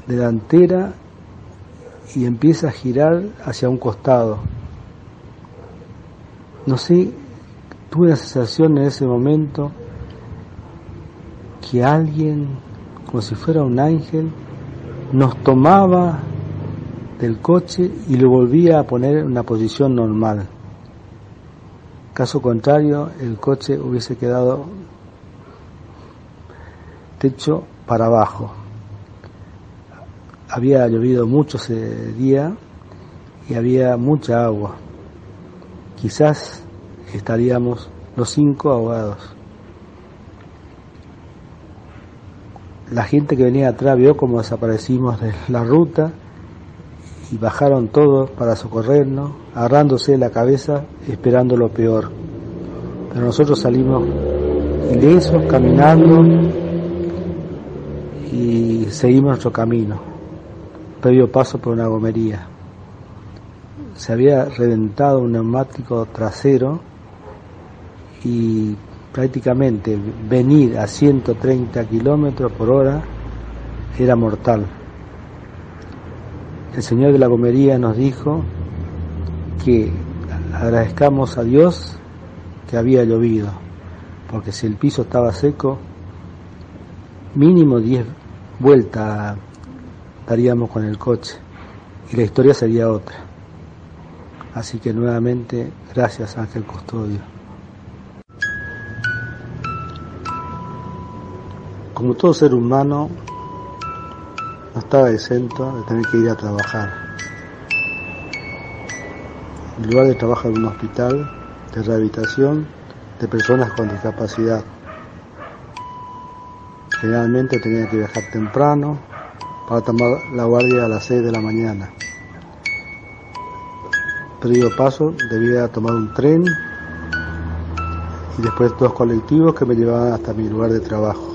delantera y empieza a girar hacia un costado. No sé, tuve la sensación en ese momento que alguien, como si fuera un ángel, nos tomaba del coche y lo volvía a poner en una posición normal. Caso contrario, el coche hubiese quedado techo para abajo. Había llovido mucho ese día y había mucha agua. Quizás estaríamos los cinco ahogados. La gente que venía atrás vio cómo desaparecimos de la ruta y bajaron todos para socorrernos, agarrándose la cabeza, esperando lo peor. Pero nosotros salimos ilesos, caminando y seguimos nuestro camino, previo paso por una gomería. Se había reventado un neumático trasero y prácticamente venir a 130 kilómetros por hora era mortal. El Señor de la Comería nos dijo que agradezcamos a Dios que había llovido, porque si el piso estaba seco, mínimo 10 vueltas daríamos con el coche y la historia sería otra. Así que nuevamente, gracias Ángel Custodio. Como todo ser humano, no estaba exento de tener que ir a trabajar. En lugar de trabajar en un hospital de rehabilitación de personas con discapacidad. Generalmente tenía que viajar temprano para tomar la guardia a las 6 de la mañana. Perdido paso, debía tomar un tren y después dos colectivos que me llevaban hasta mi lugar de trabajo.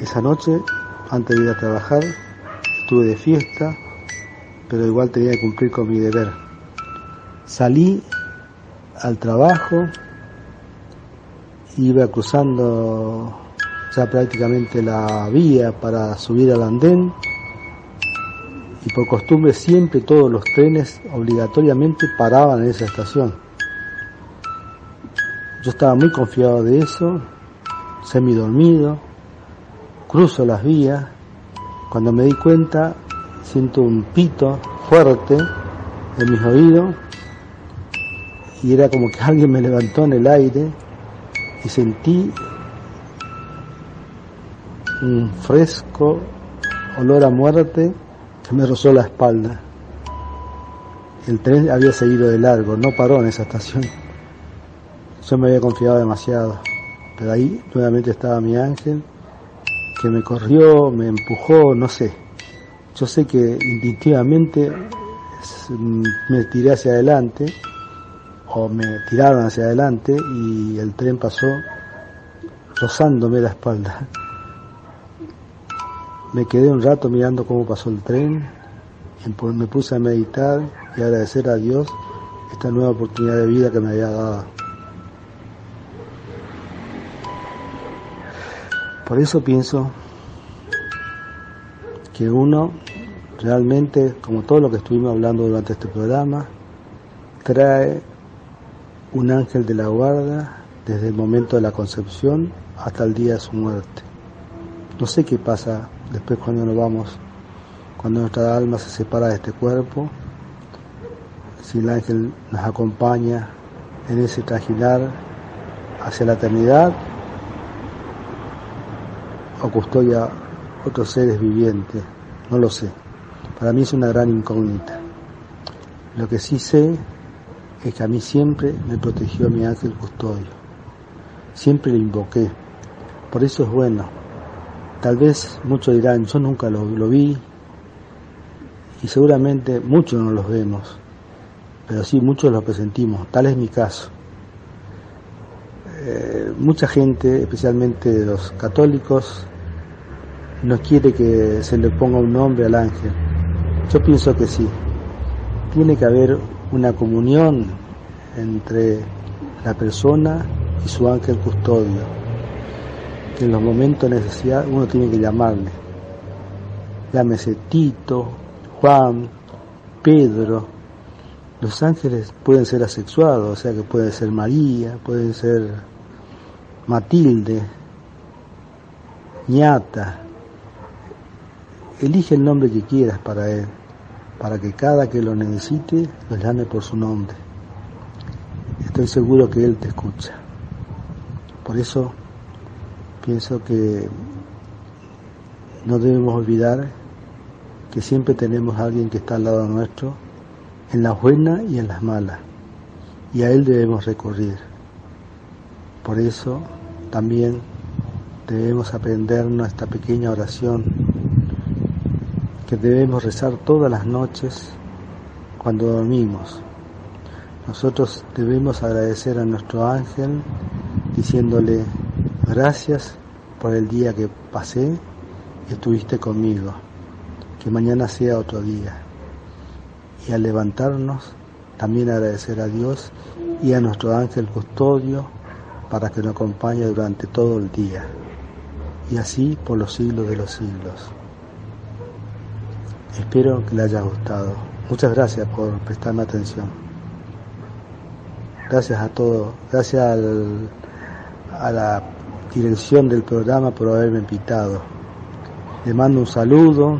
Esa noche, antes de ir a trabajar, estuve de fiesta, pero igual tenía que cumplir con mi deber. Salí al trabajo, iba cruzando ya prácticamente la vía para subir al andén. Y por costumbre siempre todos los trenes obligatoriamente paraban en esa estación. Yo estaba muy confiado de eso, semi dormido, cruzo las vías, cuando me di cuenta siento un pito fuerte en mis oídos. Y era como que alguien me levantó en el aire y sentí un fresco olor a muerte que me rozó la espalda. El tren había seguido de largo, no paró en esa estación. Yo me había confiado demasiado, pero ahí nuevamente estaba mi ángel que me corrió, me empujó, no sé. Yo sé que instintivamente me tiré hacia adelante o me tiraron hacia adelante y el tren pasó rozándome la espalda. Me quedé un rato mirando cómo pasó el tren, me puse a meditar y agradecer a Dios esta nueva oportunidad de vida que me había dado. Por eso pienso que uno realmente, como todo lo que estuvimos hablando durante este programa, trae un ángel de la guarda desde el momento de la concepción hasta el día de su muerte. No sé qué pasa después cuando nos vamos, cuando nuestra alma se separa de este cuerpo, si el ángel nos acompaña en ese trajinar hacia la eternidad o custodia otros seres vivientes, no lo sé. Para mí es una gran incógnita. Lo que sí sé es que a mí siempre me protegió mi ángel custodio. Siempre lo invoqué. Por eso es bueno. Tal vez muchos dirán, yo nunca lo, vi y seguramente muchos no los vemos, pero sí muchos lo presentimos. Tal es mi caso. Eh, mucha gente, especialmente los católicos, no quiere que se le ponga un nombre al ángel. Yo pienso que sí. Tiene que haber una comunión entre la persona y su ángel custodio, en los momentos de necesidad uno tiene que llamarle. Llámese Tito, Juan, Pedro. Los ángeles pueden ser asexuados, o sea que puede ser María, pueden ser Matilde, ñata. Elige el nombre que quieras para él para que cada que lo necesite lo llame por su nombre. Estoy seguro que Él te escucha. Por eso pienso que no debemos olvidar que siempre tenemos a alguien que está al lado nuestro, en las buenas y en las malas, y a Él debemos recurrir. Por eso también debemos aprendernos esta pequeña oración que debemos rezar todas las noches cuando dormimos. Nosotros debemos agradecer a nuestro ángel diciéndole gracias por el día que pasé y estuviste conmigo, que mañana sea otro día. Y al levantarnos, también agradecer a Dios y a nuestro ángel custodio para que nos acompañe durante todo el día y así por los siglos de los siglos. Espero que le haya gustado. Muchas gracias por prestarme atención. Gracias a todos, gracias a la dirección del programa por haberme invitado. Le mando un saludo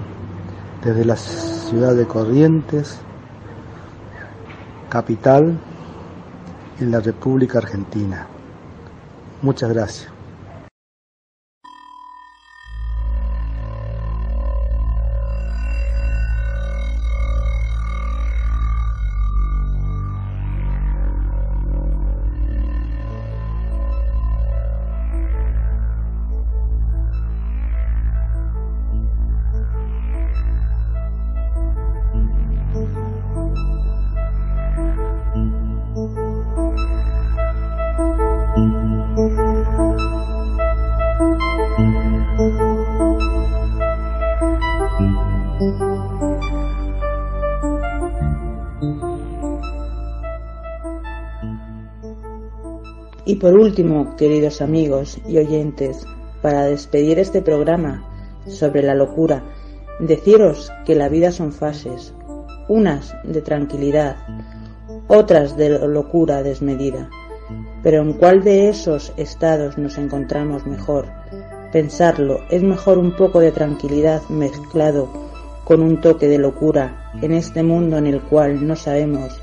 desde la ciudad de Corrientes, capital en la República Argentina. Muchas gracias. Por último, queridos amigos y oyentes, para despedir este programa sobre la locura, deciros que la vida son fases, unas de tranquilidad, otras de locura desmedida. Pero en cuál de esos estados nos encontramos mejor? Pensarlo, es mejor un poco de tranquilidad mezclado con un toque de locura en este mundo en el cual no sabemos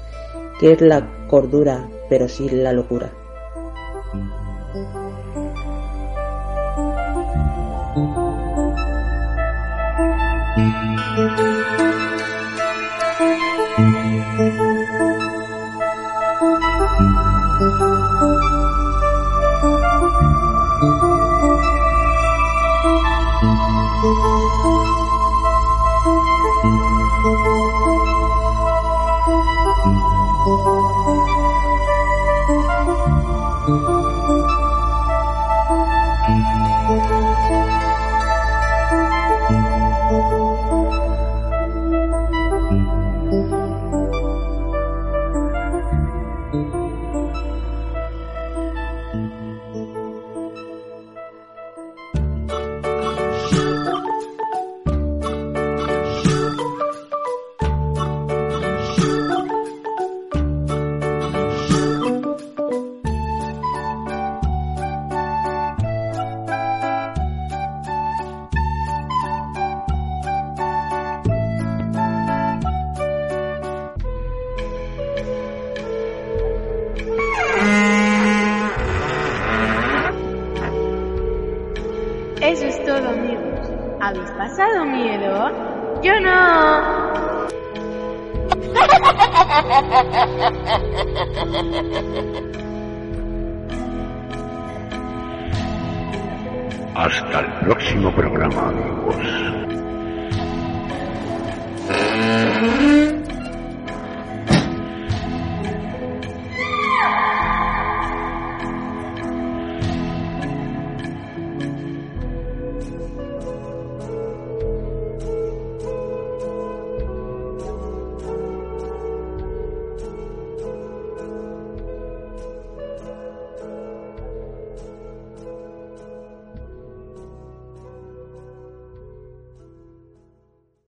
qué es la cordura, pero sí la locura. Eso